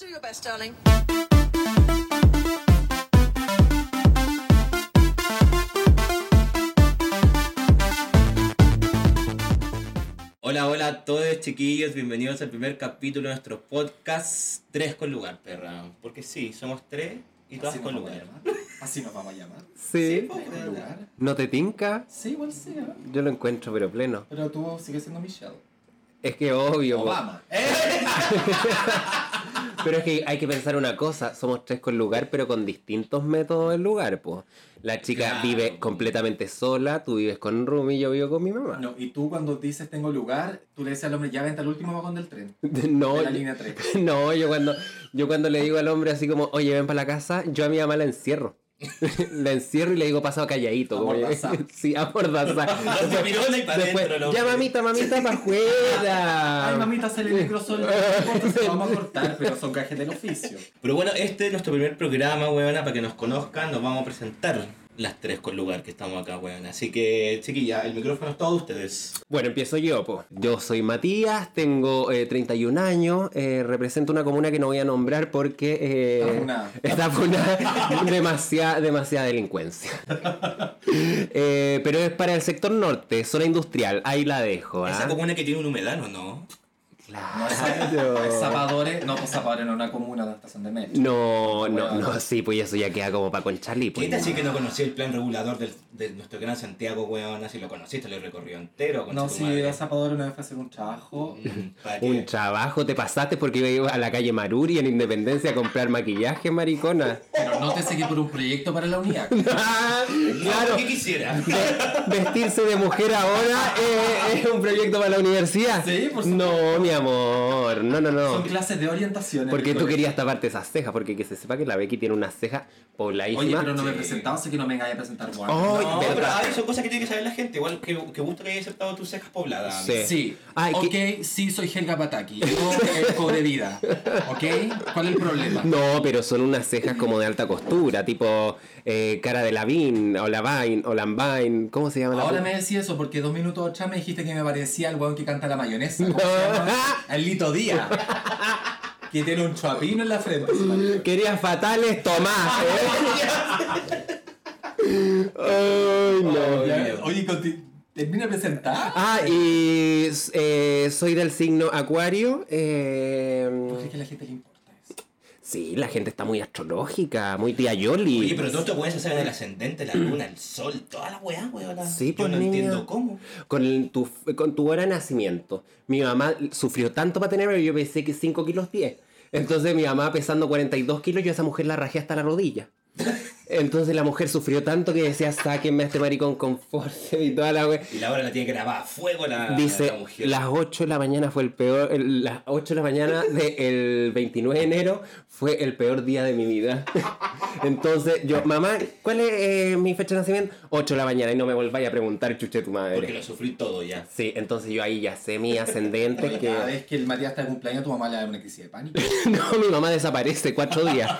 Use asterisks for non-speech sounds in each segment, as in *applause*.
do your best, darling. Hola, hola a todos chiquillos, bienvenidos al primer capítulo de nuestro podcast Tres con lugar, perra. Porque sí, somos tres y todas Así con nos vamos a lugar. llamar. Así nos vamos a llamar. *laughs* Sí. ¿Con lugar? ¿No te tinca? Sí, igual sí. ¿eh? Yo lo encuentro, pero pleno. Pero tú sigues siendo Michelle. Es que obvio. po. Obama. *laughs* ¿Eh? *laughs* Pero es que hay que pensar una cosa. Somos tres con lugar, pero con distintos métodos del lugar, pues. La chica Claro, vive completamente sola, tú vives con Rumi, yo vivo con mi mamá. No, y tú cuando dices tengo lugar, tú le dices al hombre, ya vente al último vagón del tren. *laughs* No, de la yo- línea 3. *laughs* no, yo cuando, yo cuando le digo al hombre así como, oye, ven para la casa, yo a mi mamá la encierro. *laughs* la encierro y le digo pasado calladito. como- Amordazar. *laughs* sí, pa' *laughs* Después, ya mamita, mamita, para afuera. Ay, mamita, se le importa, se lo vamos a cortar, pero son gajes del oficio. Pero bueno, este es nuestro primer programa, weona, para que nos conozcan, nos vamos a presentar las tres con lugar que estamos acá, weona. Así que, chiquilla, el micrófono es todo de ustedes. Bueno, empiezo yo, po. Yo soy Matías, tengo eh, 31 años, eh, represento una comuna que no voy a nombrar porque... eh, Está funada. Está funada, *laughs* demasiada, demasiada delincuencia. *laughs* Eh, pero es para el sector norte, zona industrial, ahí la dejo. ¿ah? Esa comuna que tiene un humedal, ¿o no? No es, Claro. es *laughs* Zapadores, no, pues Zapadores no es una comuna de estación de metro. No, no, Bueno. no, sí, pues eso ya queda como para concharli. Pues, ¿Qué te que no conocí el plan regulador del, de nuestro gran Santiago, weona? Si lo conociste, lo he recorrido entero. No, si madre. a Zapadores una vez fue hacer un trabajo. Mm. Un trabajo te pasaste porque iba a la calle Maruri en Independencia a comprar maquillaje, maricona. Pero no te seguí por un proyecto para la unidad. *laughs* claro, ¿Qué quisiera? Ve- vestirse de mujer ahora eh, es un proyecto para la universidad. Sí, por supuesto. No, mi amor, devil. No, no, Son no. clases de orientación. en Porque tú querías taparte esas cejas, porque que se sepa que la Becky tiene una ceja pobladísima. Oye, pero no me Sí. presentaba, así que no me vengáis a presentar guau. Oh, No, pero ay, son cosas que tiene que saber la gente. Igual que, que gusto que hayas aceptado tus cejas pobladas. Sí. Sí, Ay, ok, sí soy Helga Pataki, tengo el cobre vida, ok, ¿cuál es el problema? No, pero son unas cejas como de alta costura, tipo eh, cara de Lavín, o Lavine, o Lambine, ¿cómo se llama la Ahora me decís eso porque dos minutos atrás me dijiste que me parecía el weón que canta la mayonesa, ¿cómo se llama? El Lito Díaz, *laughs* que tiene un chuapino en la frente. Querías fatales, Tomás. *laughs* ¿eh? Ay, no. Oye, termina de presentar. Ah, y eh, soy del signo Acuario. eh, ¿Por qué es que la gente le? Sí, la gente está muy astrológica, muy tía Yoli. Oye, pero todos estos weones se saben el ascendente, la luna, el sol, toda la weá, weona. Sí, Yo pues, no niña. entiendo cómo. Con, el- tu, con tu hora de nacimiento. Mi mamá sufrió tanto para tenerme, yo pensé que 5 kilos 10. Entonces mi mamá pesando 42 kilos, yo a esa mujer la rajé hasta la rodilla. *laughs* Entonces la mujer sufrió tanto que decía, sáquenme a este maricón con fuerza y toda la wea. Y la hora la tiene grabada a fuego la, Dice, la mujer. las 8 de la mañana fue el peor, el- las 8 de la mañana del 29 de enero fue el peor día de mi vida. *laughs* Entonces yo, mamá, ¿cuál es eh, mi fecha de nacimiento? 8 de la mañana y no me volváis a preguntar, chuche tu madre. Porque lo sufrí todo ya. Sí, entonces yo ahí ya sé mi ascendente Oye, Cada que... vez que el Matías está de cumpleaños, tu mamá le da una crisis de pánico. *laughs* No, mi mamá desaparece cuatro días.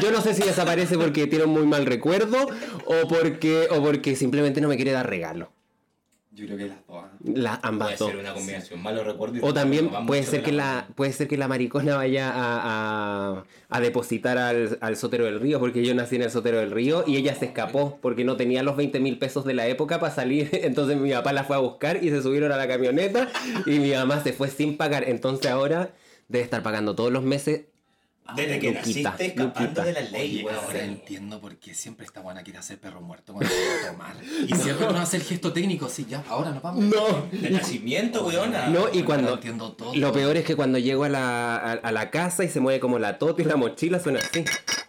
Yo no sé si desaparece porque tiene un muy mal recuerdo o porque, o porque simplemente no me quiere dar regalo. Yo creo que las dos. ¿ah? Las Puede ambas dos. ser una combinación. Malo recuerdo. y O también puede ser que la la puede ser que la maricona vaya a, a- a depositar al, al sotero del río, porque yo nací en el sotero del río y ella se escapó porque no tenía los 20 mil pesos de la época para salir. *laughs* Entonces mi papá la fue a buscar y se subieron a la camioneta y mi mamá se fue sin pagar. Entonces ahora debe estar pagando todos los meses. Desde que Luquita, naciste escapando Luquita. de la ley, Oye, weón. ahora entiendo por qué siempre esta buena quiere hacer perro muerto cuando va a tomar. Y siempre nos hace el gesto técnico, sí, ya, ahora nos vamos. No. De nacimiento, weona. No, y cuando. entiendo todo. Lo peor es que cuando llego a la, a, a la casa y se mueve como la tota y la mochila suena así.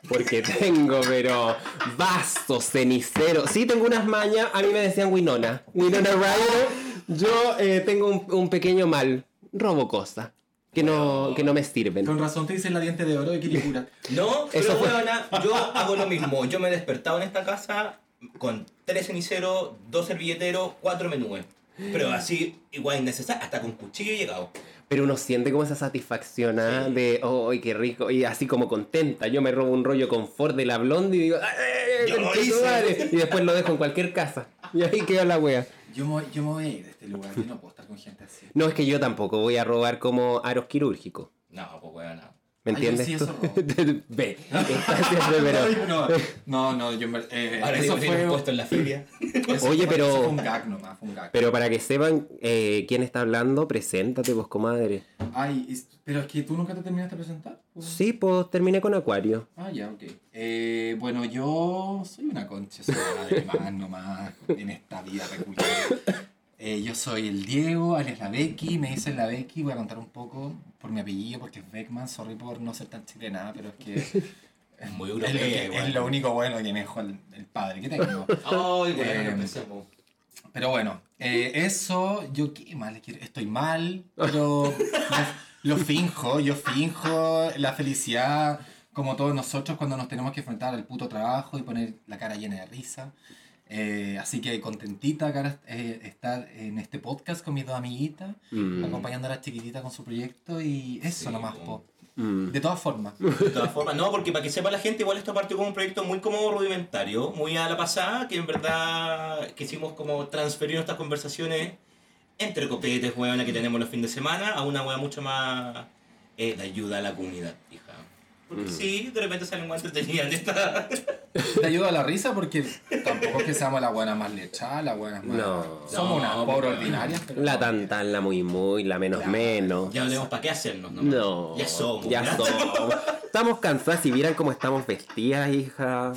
Porque *laughs* tengo, pero. Vasos, cenicero. Sí, tengo unas mañas. A mí me decían Winona. Winona Ryder. Yo eh, tengo un, un pequeño mal. Robo cosas. Que no, que no me sirven. Con razón te dicen la diente de oro de Kirikura. *laughs* No, pero weona, yo *laughs* hago lo mismo. Yo me he despertado en esta casa con tres ceniceros, dos servilleteros, cuatro menúes. Pero así, igual innecesario, hasta con cuchillo he llegado. Pero uno siente como esa satisfacción ¿ah? Sí. de, oh, qué rico, y así como contenta. Yo me robo un rollo confort de la blonde y digo, ¡ay, Yo lo hice. Y después lo dejo en cualquier casa. Y ahí queda la wea. Yo me, voy- yo me voy a ir de este lugar, yo no puedo con gente así. No, es que yo tampoco voy a robar como aros quirúrgicos. No, pues weona. ¿Me Ay, yo entiendes sí, tú? eso- *laughs* Ve, *laughs* siempre, pero... no, no, no, yo en ver- eh, Ahora eso fue puesto en la feria. *laughs* eso Oye, fue- pero- eso fue un gag nomás, fue un gag. Pero para que sepan eh, quién está hablando, preséntate, vos, comadre. Ay, es- pero es que tú nunca te terminaste de presentar. pues. Sí, pues terminé con Acuario. Ah, ya, ok. Eh, bueno, yo soy una concha su madre más nomás en esta vida peculiar. Eh, yo soy el Diego, alias la Becky, me dicen la Becky, voy a contar un poco por mi apellido, porque es Beckman, sorry por no ser tan chilena, pero es que *laughs* Es muy es lo, europea que- es lo único bueno que me dejó el, el padre que tengo. *laughs* Ay, bueno, Eh, empecemos. Pero bueno, eh, eso, yo qué mal, estoy mal, pero *laughs* lo finjo, yo finjo la felicidad como todos nosotros cuando nos tenemos que enfrentar al puto trabajo y poner la cara llena de risa. Eh, así que contentita cara, eh, estar en este podcast con mis dos amiguitas, Mm, acompañando a la chiquitita con su proyecto y eso Sí, nomás, po. po. mm. De todas formas. *laughs* De todas formas, no, porque para que sepa la gente, igual esto partió como un proyecto muy como rudimentario, muy a la pasada, que en verdad quisimos como transferir nuestras conversaciones entre copetes, weón, que tenemos los fines de semana, a una weá mucho más eh, de ayuda a la comunidad, hija. Porque Mm. sí, de repente salen más entretenidas *laughs* en esta... Te ayuda a la risa porque tampoco es que seamos las buenas más lechadas, las buenas más... No. Somos No, unas pobres porque- ordinarias, pero... La tan tan, la muy muy, la menos Claro. menos. Ya no tenemos para qué hacernos, ¿no? No. Ya somos. Ya somos. Estamos cansadas. Si vieran cómo estamos vestidas, hija.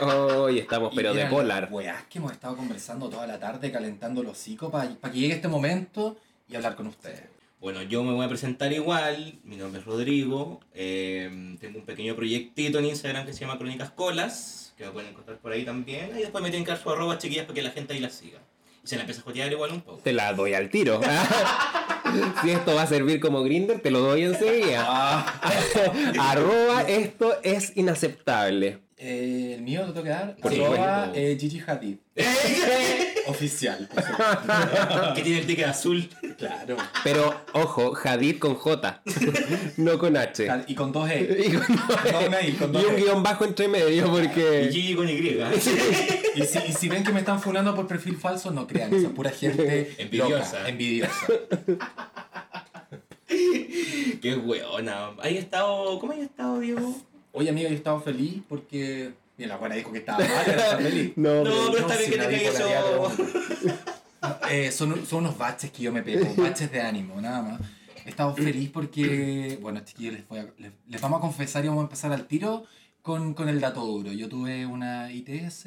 Hoy estamos, pero Y de polar. Weas que hemos estado conversando toda la tarde, calentando los hocico para que llegue este momento y hablar con ustedes. Bueno, yo me voy a presentar igual. Mi nombre es Rodrigo. eh, tengo un pequeño proyectito en Instagram que se llama Crónicas Colas, que me pueden encontrar por ahí también. Y después me tienen que dar su arroba chiquillas para que la gente ahí la siga. Y se la empieza a jotear igual un poco. Te la doy al tiro. *laughs* si esto va a servir como grinder, te lo doy enseguida. Ah. *laughs* Arroba, esto es inaceptable. Eh, el mío lo tengo que dar. Por Arroba eh, Gigi Hadid. *laughs* *laughs* Oficial. *laughs* que tiene el ticket azul. claro. Pero, ojo, Hadid con J, no con H. Y con dos E. Y, con- No, una I, con dos y un E. guion bajo entre medio Y porque... Gigi con Y. Y si, y si ven que me están funando por perfil falso, no crean, esa pura gente Envidiosa. loca, envidiosa. Qué weona. ¿Hay estado. ¿Cómo hay estado, Diego? Oye, amiga, yo he estado feliz porque. Mira, la buena dijo que estaba mal, era estar feliz. *laughs* No, No, pero- pero está bien si que la te caiga bipolaridad eso. *laughs* Eh, son, son unos baches que yo me pego, baches de ánimo, nada más. He estado feliz porque, bueno, chiquillos, les, voy a- les, les vamos a confesar y vamos a empezar al tiro con, con el dato duro. Yo tuve una ITS,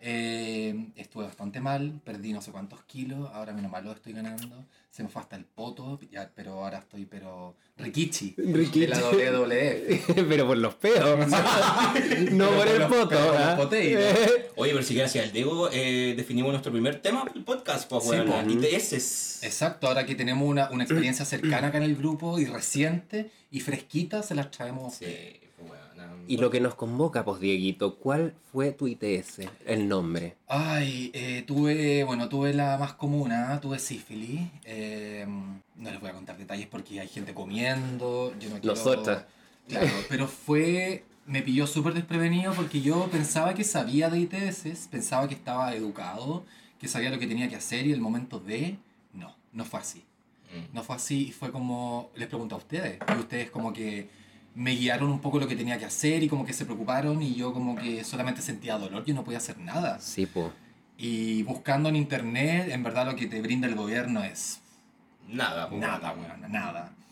eh, estuve bastante mal, perdí no sé cuántos kilos, ahora menos mal lo estoy ganando. Se me fue hasta el poto, ya, pero ahora estoy, pero rikichi, Rikichi. de la WWF. *laughs* pero por los peos. *laughs* no por el poto. por los ¿ah? *laughs* Oye, pero si gracias al Diego eh, definimos nuestro primer tema del podcast, pues, Sí, weona. po. ITS. Exacto, ahora que tenemos una, una experiencia cercana acá en el grupo y reciente y fresquita, se las traemos. Sí, pues, weona. Y lo que nos convoca, pues, Dieguito, ¿cuál fue tu ITS? El nombre. Ay, eh, tuve, bueno, tuve la más común, ¿ah? tuve sífilis. eh, no les voy a contar detalles porque hay gente comiendo. Yo no quiero... Nosotras. Claro, pero fue, me pilló súper desprevenido porque yo pensaba que sabía de ITS, pensaba que estaba educado, que sabía lo que tenía que hacer y el momento de... No, no fue así. Mm. No fue así y fue como, les pregunto a ustedes, y ustedes como que me guiaron un poco lo que tenía que hacer y como que se preocuparon y yo como que solamente sentía dolor, yo no podía hacer nada. Sí, pues. Y buscando en internet, en verdad lo que te brinda el gobierno es Nada, pues, nada, weón, nada. Ah,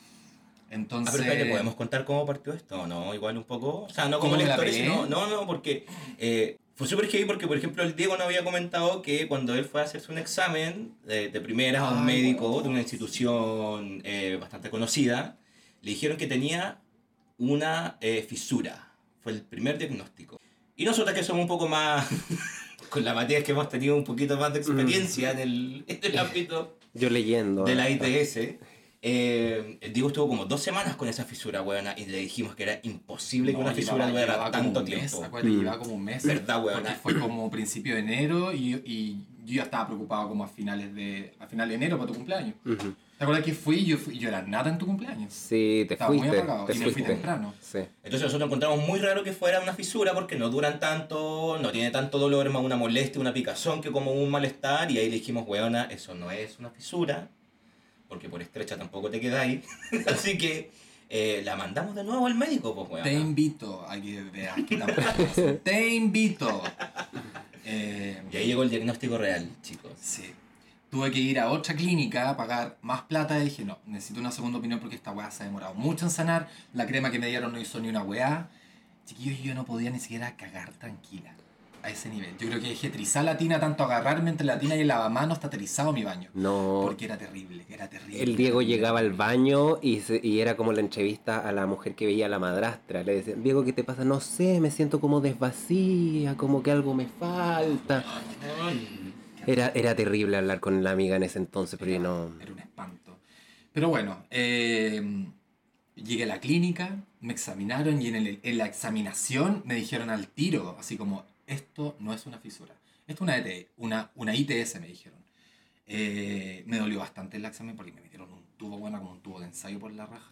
Entonces... pero espérate, ¿podemos contar cómo partió esto? No, igual un poco. O sea, no como ¿Cómo la historia, sino. No, no, porque eh, fue súper heavy porque, por ejemplo, el Diego no había comentado que cuando él fue a hacerse un examen de, de primeras a un médico de una institución eh, bastante conocida, le dijeron que tenía una eh, fisura. Fue el primer diagnóstico. Y nosotros que somos un poco más. *laughs* con la materia que hemos tenido un poquito más de experiencia en, el, en el *laughs* ámbito Yo leyendo. de la ITS. Eh, el Diego estuvo como dos semanas con esa fisura, weona, y le dijimos que era imposible que No, una fisura durara tanto un mes, tiempo. acuérdate, Mm. llevaba como un mes. Verdad, weona. Fue como principio de enero y, y yo ya estaba preocupado como a finales de, a final de enero para tu cumpleaños. ujú. ¿Te acuerdas que fui? Yo, fui, yo era nada en tu cumpleaños. Sí, te Estaba muy fuiste. apagado Te y me fui fuiste. temprano. Sí. Entonces nosotros encontramos muy raro que fuera una fisura porque no duran tanto, no tiene tanto dolor, más una molestia, una picazón que como un malestar. Y ahí le dijimos, weona, eso no es una fisura, porque por estrecha tampoco te quedáis. *laughs* Así que eh, la mandamos de nuevo al médico, pues, weón. Te invito a que veas que tampoco- *laughs* Te invito. Eh, Y ahí llegó el diagnóstico real, chicos. Sí. Tuve que ir a otra clínica a pagar más plata y dije, no, necesito una segunda opinión porque esta weá se ha demorado mucho en sanar. La crema que me dieron no hizo ni una weá. Chiquillos, yo no podía ni siquiera cagar tranquila. A ese nivel. Yo creo que dejé trizar la tina, tanto agarrarme entre la tina y el lavamanos, está trizado mi baño. No. Porque era terrible, era terrible. El Diego llegaba al baño y, se- y era como la entrevista a la mujer que veía a la madrastra. Le decían, Diego, ¿qué te pasa? No sé, me siento como desvacía, como que algo me falta. Era, era terrible hablar con la amiga en ese entonces, pero yo no... Era un espanto. Pero bueno, eh, llegué a la clínica, me examinaron y en, el- en la examinación me dijeron al tiro, así como, esto no es una fisura, esto es una, ET, una, una ITS, me dijeron. Eh, me dolió bastante el examen porque me metieron un tubo, bueno, como un tubo de ensayo por la raja.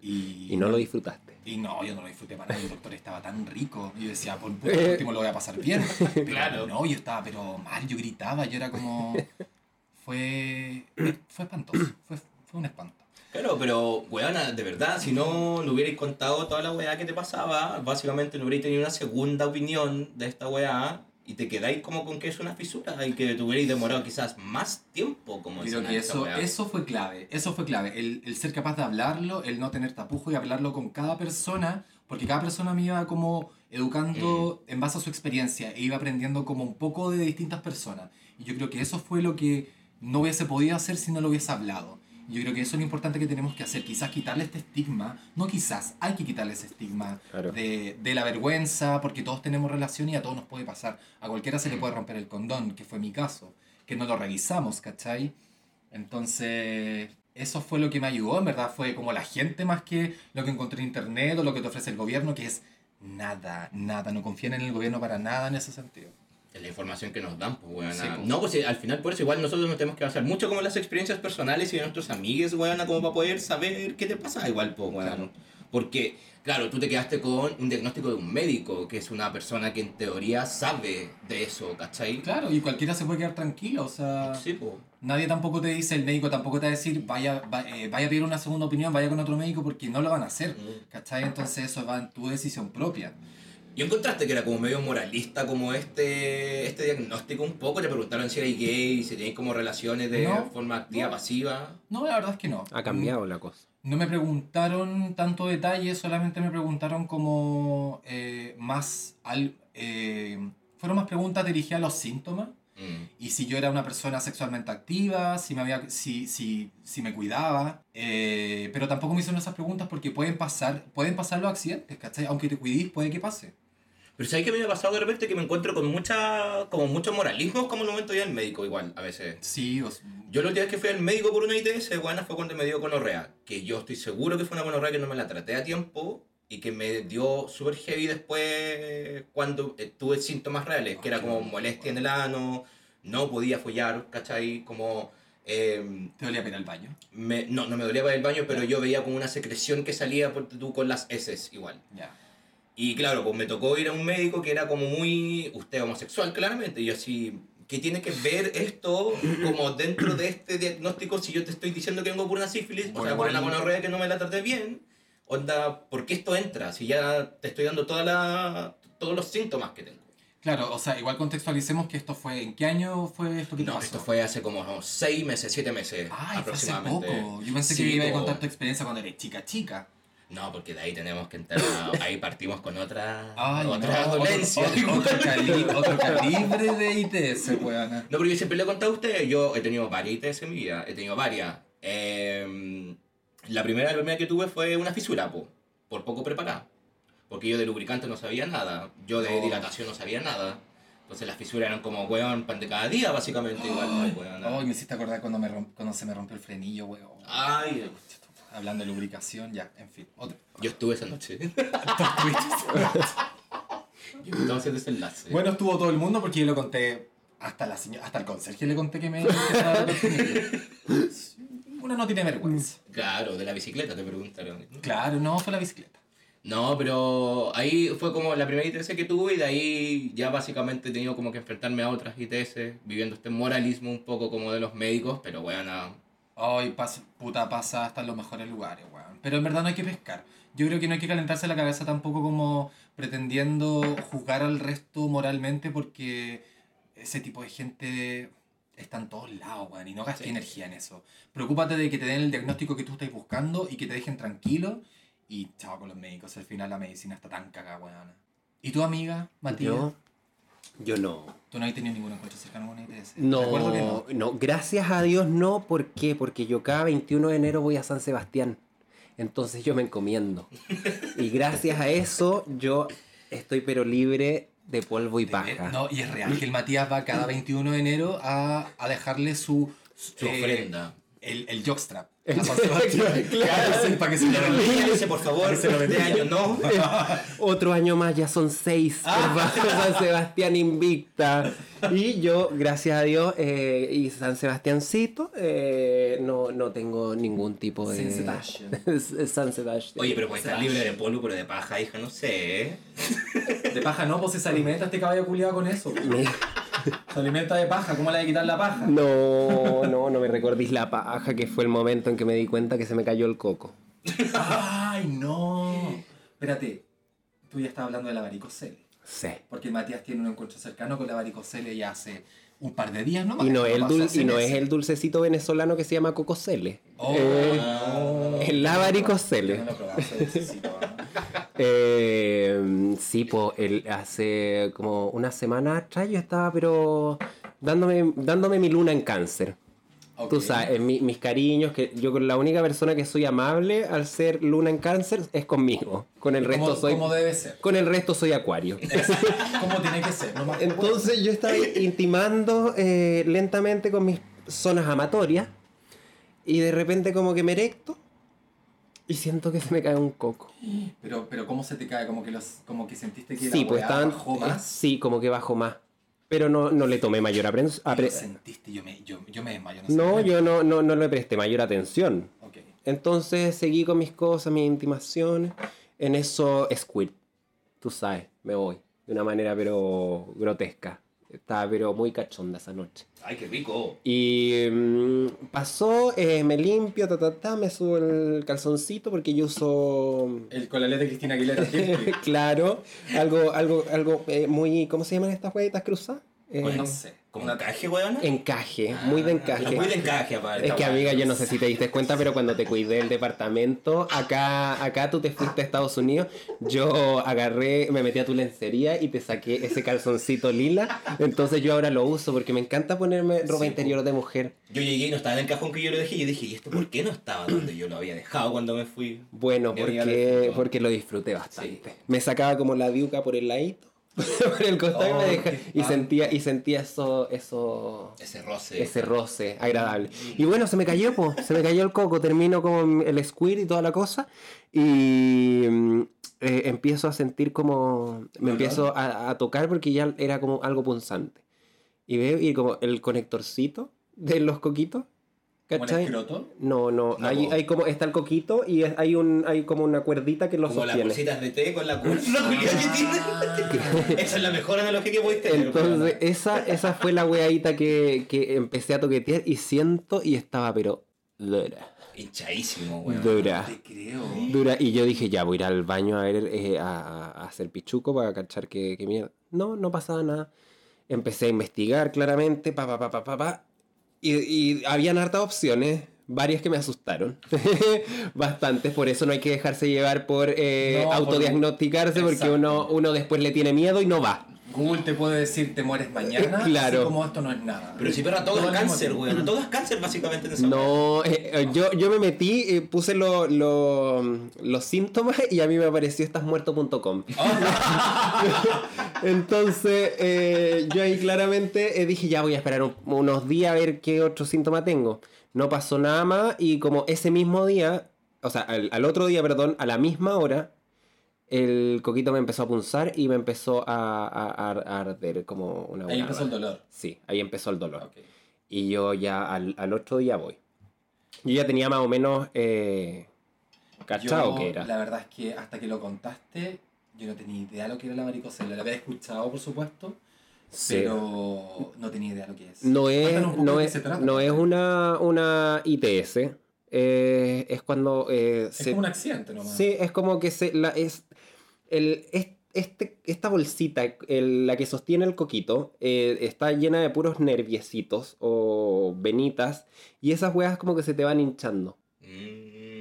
Y, Y no lo disfrutaste. y no, yo no lo disfruté para nada. El doctor estaba tan rico. Y yo decía, por, *laughs* por último lo voy a pasar bien. Pero Claro. No, yo estaba, pero mal, yo gritaba, yo era como. Fue. Fue espantoso. Fue, fue un espanto. Claro, pero, weona, de verdad, si no, no hubierais contado toda la weá que te pasaba, básicamente no hubierais tenido una segunda opinión de esta weá y te quedáis como con que es una fisura y que te hubierais demorado quizás más tiempo como Creo que eso, eso fue clave. Eso fue clave. El, el ser capaz de hablarlo, el no tener tapujo y hablarlo con cada persona. Porque cada persona me iba como educando en base a su experiencia e iba aprendiendo como un poco de distintas personas. Y yo creo que eso fue lo que no hubiese podido hacer si no lo hubiese hablado. Yo creo que eso es lo importante que tenemos que hacer. Quizás quitarle este estigma. No quizás, hay que quitarle ese estigma Claro. de, de la vergüenza, porque todos tenemos relación y a todos nos puede pasar. A cualquiera se le puede romper el condón, que fue mi caso. Que no lo revisamos, ¿cachai? Entonces, eso fue lo que me ayudó, en verdad fue como la gente más que lo que encontré en internet o lo que te ofrece el gobierno, que es nada, nada, no confían en el gobierno para nada en ese sentido. Es la información que nos dan, pues, weona. Sí, pues. No, pues sí, al final, por eso igual nosotros nos tenemos que basar mucho como en las experiencias personales y de nuestros amigos, weona, como para poder saber qué te pasa igual, pues, weona. Claro. Porque, claro, tú te quedaste con un diagnóstico de un médico, que es una persona que en teoría sabe de eso, ¿cachai? Claro, y cualquiera se puede quedar tranquilo, o sea, Sí, pues. nadie tampoco te dice, el médico tampoco te va a decir, vaya, va- eh, vaya a pedir una segunda opinión, vaya con otro médico, porque no lo van a hacer, Mm. ¿cachai? Entonces eso va en tu decisión propia. ¿Y encontraste que era como medio moralista como este, este diagnóstico un poco? Te preguntaron si erais gay, si tenéis como relaciones de No, forma activa, no. pasiva. No, la verdad es que no. Ha cambiado la cosa. No me preguntaron tanto detalle, solamente me preguntaron como eh, más... Al, eh, fueron más preguntas dirigidas a los síntomas Mm. y si yo era una persona sexualmente activa, si me, había, si, si, si me cuidaba. eh, pero tampoco me hicieron esas preguntas porque pueden pasar, pueden pasar los accidentes, ¿cachai? Aunque te cuidís, puede que pase. Pero ¿sabes qué me ha pasado de repente? Que me encuentro con mucha, como mucho moralismo como el momento de ir al médico igual, a veces. Sí, os- Yo la última vez que fui al médico por una ITS, buena, fue cuando me dio gonorrea. Que yo estoy seguro que fue una gonorrea que no me la traté a tiempo y que me dio súper heavy después cuando eh, tuve síntomas reales, que era como molestia en el ano, no podía follar, ¿cachai? Como... em, te dolía pena el baño. me- no, no me dolía para el baño, pero yo veía como una secreción que salía por tú con las heces igual. Ya. Y claro, pues me tocó ir a un médico que era como muy, usted homosexual claramente, y yo así, ¿qué tiene que ver esto como dentro de este diagnóstico si yo te estoy diciendo que vengo por una sífilis, o Bueno, sea, por una gonorrea que no me la traté bien? Onda, ¿por qué esto entra? Si ya te estoy dando toda la, todos los síntomas que tengo. Claro, o sea, igual contextualicemos que esto fue... ¿En qué año fue esto que te No, pasó? esto fue hace como no, seis meses, siete meses Ay, fue hace aproximadamente. poco. Yo pensé Sí, que iba a contar tu experiencia cuando eres chica chica. No, porque de ahí tenemos que entrar, a- ahí partimos con otra, Ay, otra no, dolencia. *laughs* Otro, otro cali- otro calibre de ITS, weona. No, pero yo siempre le he contado a ustedes, yo he tenido varias ITS en mi vida, he tenido varias. Eh, la primera, la primera que tuve fue una fisura, po, por poco preparada. Porque yo de lubricante no sabía nada, yo de Oh. dilatación no sabía nada. Entonces las fisuras eran como, weón, pan de cada día, básicamente, igual. Ay, weón. ay, me hiciste acordar cuando, me cuando se me rompió el frenillo, weón. Ay, Hablando de lubricación, ya, en fin. Otro. yo estuve esa noche. *laughs* yo estaba haciendo ese enlace. bueno, estuvo todo el mundo porque yo lo conté. Hasta, la señora, hasta el conserje le conté que me. *laughs* Uno no tiene vergüenza. Claro, de la bicicleta te preguntaron. Claro, no, fue la bicicleta. No, pero ahí fue como la primera ITS que tuve y de ahí ya básicamente he tenido como que enfrentarme a otras ITS, viviendo este moralismo un poco como de los médicos, pero bueno, Ay, pasa, puta, pasa hasta en los mejores lugares, weón. Pero en verdad no hay que pescar. Yo creo que no hay que calentarse la cabeza tampoco como pretendiendo juzgar al resto moralmente porque ese tipo de gente está en todos lados, weón, y no gastes Sí. energía en eso. Preocúpate de que te den el diagnóstico que tú estás buscando y que te dejen tranquilo y chao con los médicos. Al final la medicina está tan cagada, weón. ¿Y tu amiga, Matías? Yo, yo no. ¿Tú no has tenido ningún encuentro cercano con una ITS? Recuerdo que No, no, gracias a Dios no. ¿Por qué? Porque yo cada 21 de enero voy a San Sebastián. Entonces yo me encomiendo. Y gracias a eso yo estoy pero libre de polvo y De ver- paja. No, y es real que el Matías va cada 21 de enero a, a dejarle su, Su eh, ofrenda. El, el jockstrap. *laughs* El *laughs* claro. sí, para que se lo dígale, por favor, este año no. *laughs* Otro año más, ya son seis. Ah. San Sebastián invicta. Y yo, gracias a Dios, eh, y San Sebastiancito, eh, no, no tengo ningún tipo de... San Sebastián. San Sebastián. Oye, pero puede estar libre de polvo, pero de paja, hija, no sé. ¿eh? De paja no, pues se alimenta este caballo culiado con eso. Se alimenta de paja, ¿cómo le hay que quitar la paja? No, no, no me recordís la paja, que fue el momento en que me di cuenta que se me cayó el coco. ¡Ay, no! Espérate, tú ya estabas hablando de la varicocele. Sí. Porque Matías tiene un encuentro cercano con la varicocele ya hace un par de días, ¿no? Y no, el y no es el dulcecito venezolano que se llama cocosele. Oh, Eh, no. la varicocele. Yo no lo he probado, ese dulcecito, ¿ah? Eh, sí, pues el, hace como una semana atrás yo estaba pero dándome, dándome mi luna en cáncer. Tú sabes, mi- mis cariños, que yo con la única persona que soy amable al ser luna en cáncer es conmigo. Con el resto soy... como debe ser. Con el resto soy acuario. *laughs* Como tiene que ser. No Entonces yo estaba intimando eh, lentamente con mis zonas amatorias y de repente como que me erecto y siento que se me cae un coco. Pero, pero ¿cómo se te cae? Como que, los, como que sentiste que Sí, la pues estaban... bajó eh, más. Sí, como que bajó más. Pero no, no le tomé mayor aprensión. Lo sentiste, yo me, yo, yo me desmayo. No, sé. No, yo no, no, no le presté mayor atención. Ok. Entonces seguí con mis cosas, mis intimaciones. En eso, squid. Tú sabes, me voy. De una manera pero grotesca. Estaba pero muy cachonda esa noche. Ay, qué rico. Y mm, pasó, eh, me limpio, ta, ta, ta, me subo el calzoncito porque yo uso, El colale de Cristina Aguilera *laughs* claro, algo, algo, algo eh, muy, ¿cómo se llaman estas huevitas cruzadas? Eh, Pues no sé. ¿Como encaje, weón? encaje, muy de encaje. muy de encaje, aparte. Es que amiga, yo no sé si te diste cuenta, pero cuando te cuidé el departamento, acá, acá tú te fuiste a Estados Unidos, yo agarré, me metí a tu lencería y te saqué ese calzoncito lila, entonces yo ahora lo uso porque me encanta ponerme ropa Sí, interior de mujer. Yo llegué y no estaba en el cajón que yo lo dejé. Y yo dije, ¿y esto por qué no estaba donde yo lo había dejado cuando me fui? Bueno, porque, porque lo disfruté bastante. Me sacaba como la diuca por el ladito, *laughs* por el costado y Oh, me deja- qué y sentía, y sentía eso, eso, Ese roce. ese roce agradable. Y bueno, se me cayó, po, se me cayó el coco, termino con el squid y toda la cosa y mm, eh, empiezo a sentir como, me ¿Dolor? empiezo a, a tocar porque ya era como algo punzante. Y veo y como el conectorcito de los coquitos, ¿Como el ¿cachai? escroto? No, no, No, hay, hay como, está el coquito y es- hay un, hay como una cuerdita que lo Como las sostiene. bolsitas de té con la *laughs* que tiene. *laughs* Esa es la mejor analogía que pudiste tener. Entonces, esa, esa fue la weadita que, que empecé a toquetear y siento y estaba pero dura, Hinchadísimo, weón. dura, Te creo. dura. Y yo dije, ya voy a ir al baño a ver, eh, a, a hacer pichuco para cachar que, que mierda. No, no pasaba nada. Empecé a investigar claramente, pa, pa, pa, pa, pa, pa. Y, y habían hartas opciones, varias que me asustaron. *laughs* Bastantes, por eso no hay que dejarse llevar por eh, No, por- autodiagnosticarse, porque uno, uno después le tiene miedo y no va. Google te puede decir te mueres mañana, Claro. así como esto no es nada. Pero si perra, todo Todo es cáncer, weón. Todo es cáncer, básicamente, en esa No, eh, eh, yo, yo me metí, eh, puse lo- lo- los síntomas y a mí me apareció estasmuerto.com. *laughs* *laughs* Entonces, eh, yo ahí claramente eh, dije, ya voy a esperar un- unos días a ver qué otro síntoma tengo. No pasó nada más y como ese mismo día, o sea, al, al otro día, perdón, a la misma hora, el coquito me empezó a punzar y me empezó a, a- a- arder como una Ahí empezó el dolor. Sí, ahí empezó el dolor. Y yo ya al, al otro día voy. Yo ya tenía más o menos eh, cachado Yo, que era. La verdad es que hasta que lo contaste, yo no tenía idea de lo que era la varicocele. La había escuchado, por supuesto, Sí. pero no tenía idea lo que es. No es, no es, no es una, una ITS. Eh, es cuando eh, Es se- como un accidente nomás. Sí, es como que se, la, es, el, es- este, esta bolsita, el- la que sostiene el coquito, eh, está llena de puros nerviecitos o venitas y esas weas como que se te van hinchando. Mm.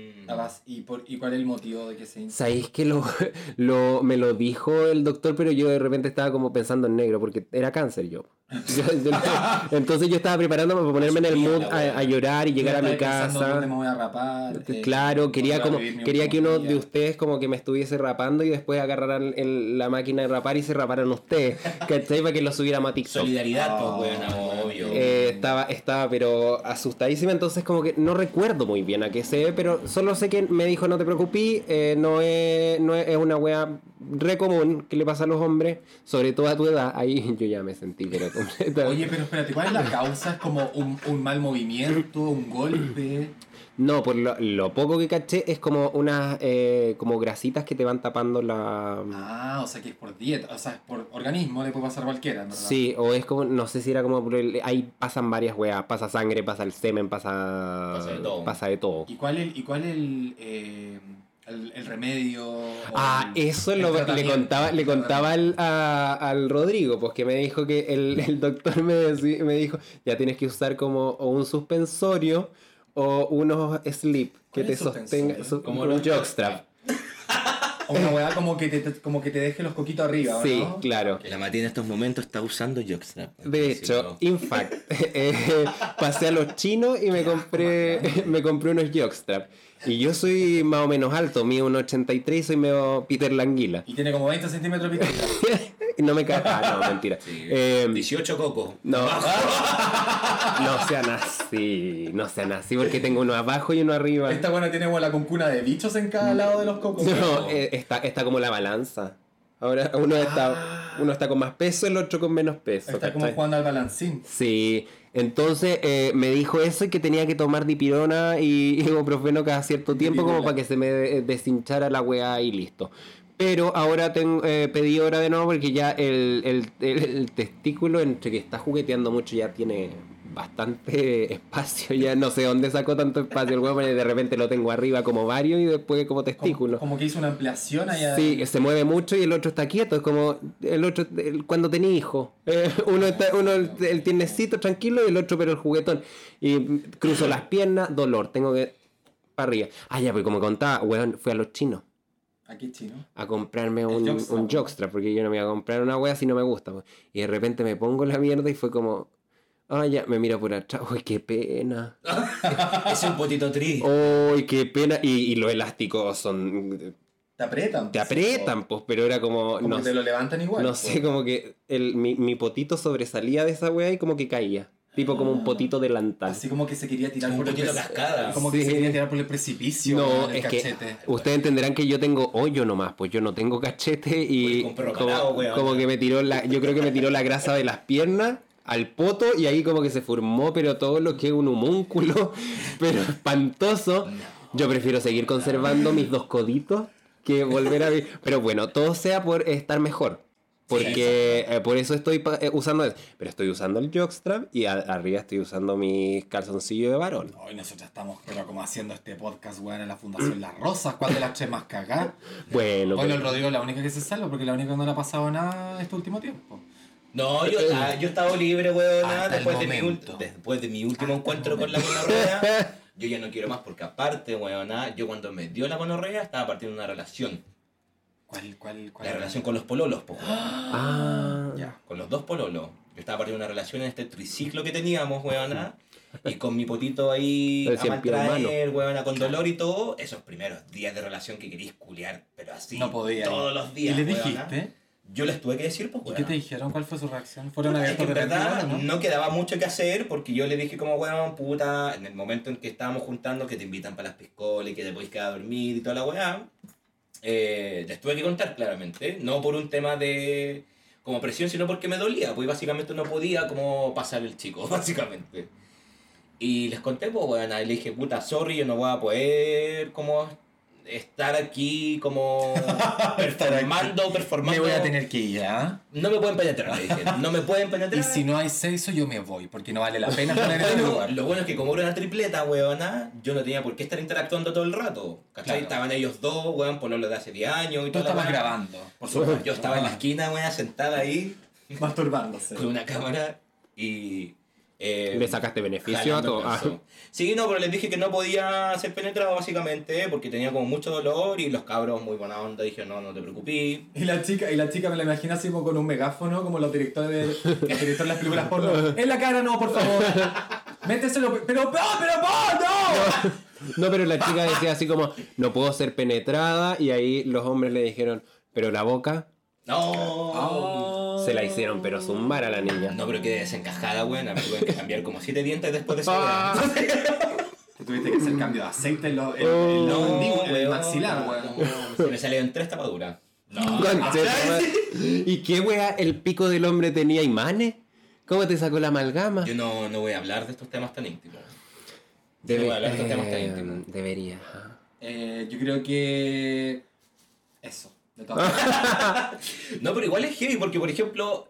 ¿Y, por, ¿Y cuál es el motivo de que se hincha? Sabéis que lo, *laughs* lo, me lo dijo el doctor, pero yo de repente estaba como pensando en negro porque era cáncer yo. *laughs* Entonces yo estaba preparándome para ponerme en el mood a, a llorar y llegar a mi casa. dónde me voy a rapar. eh, Claro, quería como quería que uno día. de ustedes como que me estuviese rapando y después agarraran el- la máquina de rapar y se raparan ustedes. *laughs* ¿Cachai? Para que lo subiéramos a TikTok. Solidaridad, Oh, pues, weón, obvio. Eh, estaba, estaba pero asustadísima, entonces como que no recuerdo muy bien a qué se ve, pero solo sé que me dijo no te preocupes, eh, no, es, no es, es una wea re común que le pasa a los hombres, sobre todo a tu edad, ahí *laughs* yo ya me sentí pero completa- Oye, pero espérate, ¿cuál es la causa? ¿Es como un, un mal movimiento, un golpe? No, por lo, lo poco que caché es como unas eh, como grasitas que te van tapando la... Ah, o sea que es por dieta, o sea, es por organismo, le puede pasar cualquiera, ¿verdad? Sí, o es como, no sé si era como, por el- ahí pasan varias weas, pasa sangre, pasa el semen, pasa... Pasa de todo. Pasa de todo. ¿Y cuál es, y cuál es el, eh, el, el remedio? Ah, el- eso el lo, le contaba, le contaba al, a- al Rodrigo, pues que me dijo que el, *laughs* el doctor me, decí- me dijo, ya tienes que usar como o un suspensorio o unos slip que ¿Cuál te sostenga, su- Como un jockstrap. O una weá como que te, como que te deje los coquitos arriba, ¿o Sí, no? claro. La Mati en estos momentos está usando jockstrap. De hecho, in fact, *laughs* eh, pasé a los chinos y me compré, *laughs* me compré unos jockstrap. Y yo soy más o menos alto, mido un 83 y soy medio Peter Languila. Y tiene como 20 centímetros. Y *laughs* no me cae. Ah, no, mentira. *laughs* Sí. Eh, 18 cocos. No. *laughs* no sean así. No sean así porque tengo uno abajo y uno arriba. Esta buena tiene la concuna de bichos en cada lado de los cocos. No, eh, está, está como la balanza. Ahora uno está, uno está con más peso, el otro con menos peso. Está como jugando al balancín. Sí, entonces eh, me dijo eso y que tenía que tomar dipirona y ibuprofeno cada cierto tiempo como para que se me de- deshinchara la weá y listo. Pero ahora tengo, eh, pedí hora de nuevo porque ya el, el- el- el testículo entre que está jugueteando mucho ya tiene bastante *laughs* espacio, ya no sé dónde sacó tanto espacio el huevo, de repente lo tengo arriba como varios y después como testículo. Como, como que hizo una ampliación allá. Sí, se mueve mucho y el otro está quieto. Es como el otro cuando tenía hijo. Eh, uno está, uno el, tiernecito tranquilo y el otro pero el juguetón. Y cruzo las piernas, dolor. Tengo que para arriba. Ah, ya, pues como contaba, weón, fui a los chinos Aquí chino. a comprarme un, jockstrap. un jockstrap, porque yo no me iba a comprar una wea si no me gusta. pues. Y de repente me pongo la mierda y fue como, ah, ya, me miro por atrás, uy, qué pena. *laughs* Es un potito triste. Uy, qué pena. Y, y los elásticos son, Te apretan. te pues, aprietan, pues, pero era como, Como no que te lo levantan igual. No pues. sé, como que el, mi, mi potito sobresalía de esa weá y como que caía. Tipo como un potito delantal. Así como que se quería tirar Un por el poquito preci- cascada. Como que Sí. se quería tirar por el precipicio. No, el es que cachete. ustedes entenderán que yo tengo hoyo nomás, pues yo no tengo cachete y perro como, calado, como que me tiró la, yo creo que me tiró la grasa de las piernas al poto y ahí como que se formó, pero todo lo que es un homúnculo, *laughs* pero espantoso. Yo prefiero seguir conservando mis dos coditos que volver a vivir. Pero bueno, todo sea por estar mejor. Porque eh, por eso estoy eh, usando eso. Pero estoy usando el jockstrap y a- arriba estoy usando mis calzoncillos de varón. Hoy nosotros estamos, pero como haciendo este podcast, weón, en la Fundación Las Rosas, ¿cuál de las tres más cagadas? *laughs* Bueno, Bueno, pero- el Rodrigo es la única que se salva, porque la única que no le ha pasado nada este último tiempo. No, yo, ah, yo he estado libre, weón, después, de mi, después de mi último encuentro con la gonorrea. *laughs* Yo ya no quiero más porque aparte, weón, yo cuando me dio la gonorrea estaba partiendo una relación. ¿Cuál, cuál, cuál? La relación con los pololos, po. Ah, Ya. con los dos pololos. Yo estaba partiendo una relación en este triciclo que teníamos, weona. Y con mi potito ahí *laughs* El a maltraer, weona, con dolor y todo. Esos primeros días de relación que querías culiar, pero así. No podía. Todos los días. ¿Y le dijiste? Yo les tuve que decir, pues, ¿Y weona. qué te dijeron? ¿Cuál fue su reacción? ¿Fueron Puta, es que abiertos en verdad repente, no quedaba mucho que hacer porque yo le dije como, weón, puta, en el momento en que estábamos juntando que te invitan para las piscolas y que te podéis quedar a dormir y toda la weá, eh, les tuve que contar claramente, no por un tema de como presión, sino porque me dolía, pues básicamente no podía como pasar el chico, *laughs* básicamente. Y les conté, pues, weón, y le dije, puta, sorry, yo no voy a poder como estar aquí como *laughs* performando, performando. Me voy a tener que ir, ¿ah? No me pueden penetrar, le dije. No me pueden penetrar. Y si no hay sexo, yo me voy, porque no vale la pena estar en Bueno, lugar. lo bueno es que como era una tripleta, weona, yo no tenía por qué estar interactuando todo el rato. ¿Cachai? Claro. Estaban ellos dos, weón, por lo de hace 10 años y Tú todo. estabas grabando, por supuesto. Yo estaba en la esquina, weón, sentada ahí Masturbándose. con una cámara y. eh, Le sacaste beneficio a todo. Ah. Sí, no, pero les dije que no podía ser penetrado básicamente porque tenía como mucho dolor y los cabros muy buena onda dijeron, no, no te preocupes. Y la chica, y la chica me la imagino así como con un megáfono, como los directores de, los directores de las películas porno. *laughs* En la cara no, por favor. Méteselo, pero, no, pero, no, no. No, pero la chica decía así como, no puedo ser penetrada, y ahí los hombres le dijeron, pero la boca No. se la hicieron, pero zumbar a la niña. No, pero quedé desencajada, weón. Me tuve que cambiar como siete dientes después de eso. Ah. Te tuviste que hacer cambio de aceite en, lo, en, Oh. en lo mandíbula, en el maxilar, weón. no, Se me salieron tres tapaduras. No. *laughs* ¿Y qué wea? ¿El pico del hombre tenía imanes? ¿Cómo te sacó la amalgama? Yo no, no voy a hablar de estos temas tan íntimos. Debe- no voy a hablar de estos temas tan eh, íntimos. debería. Eh, yo creo que... Eso. De todas maneras. *laughs* No, pero igual es heavy porque, por ejemplo,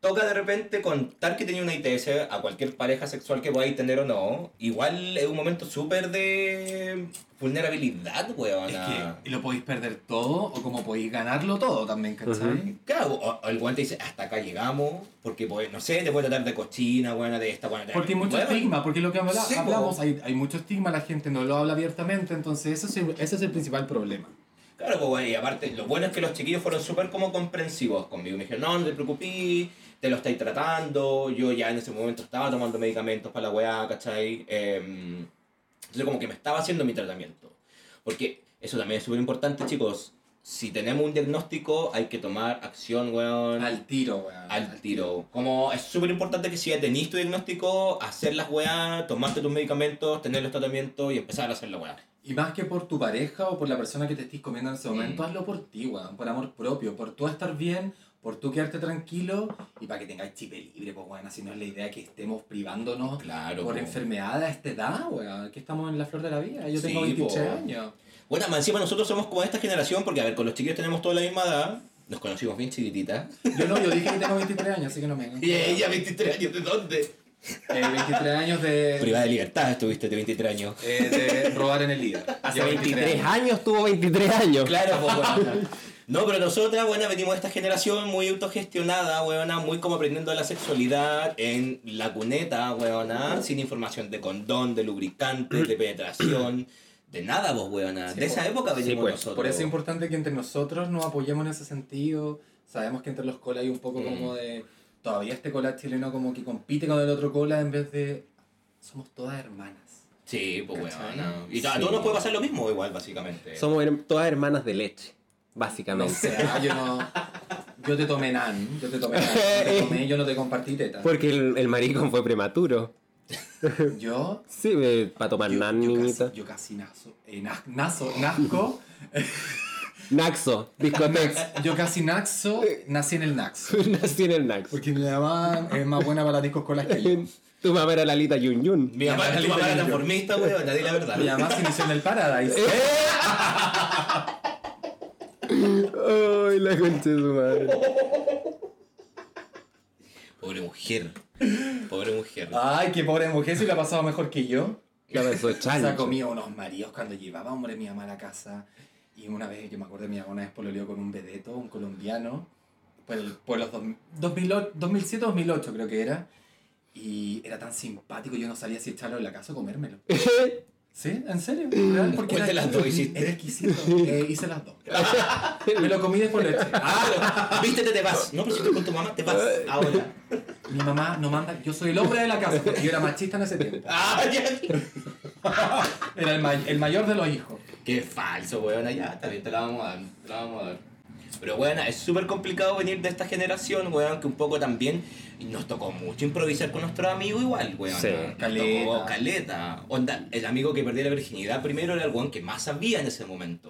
toca de repente contar que tenía una ITS a cualquier pareja sexual que podáis tener o no. Igual es un momento súper de vulnerabilidad, weón. Es que lo podéis perder todo o como podéis ganarlo todo también, ¿cachai? Claro, o, o el guante dice, hasta acá llegamos, porque, pues, no sé, te puede tratar de cochina, buena de esta, de Porque hay mucho Bueno, estigma, porque lo que habla- Sí, hablamos, hay, hay mucho estigma, la gente no lo habla abiertamente, entonces ese es el, ese es el principal problema. Claro, pues bueno, y aparte, lo bueno es que los chiquillos fueron súper como comprensivos conmigo. Me dijeron, no, no te preocupes, te lo estáis tratando. Yo ya en ese momento estaba tomando medicamentos para la weá, ¿cachai? Em, entonces como que me estaba haciendo mi tratamiento. Porque eso también es súper importante, chicos. Si tenemos un diagnóstico, hay que tomar acción, weón. Al tiro, weón. al tiro. Como es súper importante que si ya tenéis tu diagnóstico, hacer las weá, tomarte tus medicamentos, tener los tratamientos y empezar a hacer la weá. Y más que por tu pareja o por la persona que te estés comiendo en ese momento, Mm. hazlo por ti, weón, por amor propio, por tú estar bien, por tú quedarte tranquilo y para que tengáis chipe libre, pues weón, así no es la idea que estemos privándonos Claro. por po. enfermedad a esta edad, weón, que estamos en la flor de la vida, yo tengo Sí, 23 po. años. Bueno, más encima nosotros somos como esta generación, porque a ver, con los chiquillos tenemos toda la misma edad, nos conocimos bien chiquititas. Yo no, yo dije que tengo 23 años, así que no me... *laughs* Y ella, 23 años, ¿de dónde? Eh, 23 años de, Privada de libertad estuviste de 23 años. eh, de robar en el líder. Hace Llevo 23 años tuvo 23 años. Claro, pues bueno. *laughs* No, pero nosotras, bueno, venimos de esta generación muy autogestionada, weona, muy como aprendiendo de la sexualidad en la cuneta, weona, sin información de condón, de lubricante, de penetración, *clears throat* de nada, vos, weona. Sí, de esa po. época Sí, venimos pues. nosotros. Por eso es importante que entre nosotros nos apoyemos en ese sentido. Sabemos que entre los colas hay un poco Mm. como de... Todavía este cola chileno como que compite con el otro cola en vez de... Somos todas hermanas. Sí, pues, weona. Y a Sí. todos nos puede pasar lo mismo, igual, básicamente. Somos her- todas hermanas de leche, No básicamente. sé, ah, yo no... Yo te tomé nan, yo te tomé nan, yo te *laughs* tomé, yo no te compartí teta. Porque el, el maricón fue prematuro. *laughs* Yo... Sí, para tomar Yo, nan, yo niñita. casi, yo casi nazo, eh, na- nazo, nazco, *laughs* Naxo, discotex. *laughs* yo casi naxo, nací en el naxo. *laughs* Nací en el Naxo. Porque mi mamá es más buena para discos colas que yo. *laughs* Tu mamá era Lalita Yun Yun. Mi mamá, Mi tu mamá era transformista, weona, di la verdad. Mi mamá se inició en el Paradise. Ay, la concha de su madre. Pobre mujer. Pobre mujer. Ay, qué pobre mujer, si la ha pasado mejor que yo. La besó Se ha chancho. comido unos maridos cuando llevaba, hombre, mi mamá a la casa. Y una vez, yo me acuerdo, mi mamá una vez pololeó con un vedeto, un colombiano, por, el- por los dos- 2008 2007 2008 creo que era. Y era tan simpático, yo no sabía si echarlo en la casa o comérmelo. *laughs* ¿Sí? ¿En serio? ¿Real? Porque ¿Cuál era de las dos hiciste? Era exquisito. Eh, hice las dos. *laughs* Me lo comí después lo eché. Ah, vístete, te vas. No, pero si estoy con tu mamá, te vas. *laughs* Ahora. Mi mamá no manda, yo soy el hombre de la casa, porque yo era machista en ese tiempo. Ah, ya. *laughs* Era el, may- el mayor de los hijos. Qué falso, weón. Ya, bien, te la vamos a dar. Te la vamos a dar. Pero bueno, es súper complicado venir de esta generación, weón, que un poco también nos tocó mucho improvisar con nuestros amigos igual, weón. Sí. Nos Caleta. tocó caleta. Onda, el amigo que perdió la virginidad primero era el weón que más sabía en ese momento.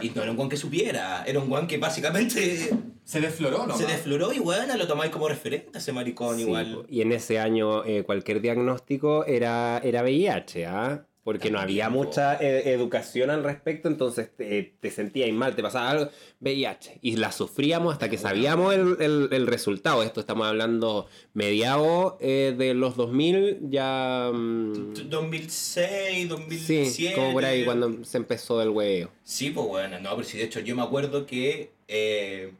Y no era un weón que supiera, era un weón que básicamente Se desfloró, ¿no? se desfloró y weón, lo tomáis como referente a ese maricón Sí, igual. y en ese año eh, cualquier diagnóstico era, era VIH, ¿ah? Porque no había mucha eh, educación al respecto, entonces te, te sentías mal, te pasaba algo, VIH, y la sufríamos hasta que sabíamos el, el- el resultado. Esto estamos hablando mediados eh, de los 2000, ya... mm, 2006, 2007. sí, como por ahí cuando se empezó el hueveo. Sí, pues bueno, no, pero sí, de hecho yo me acuerdo que eh,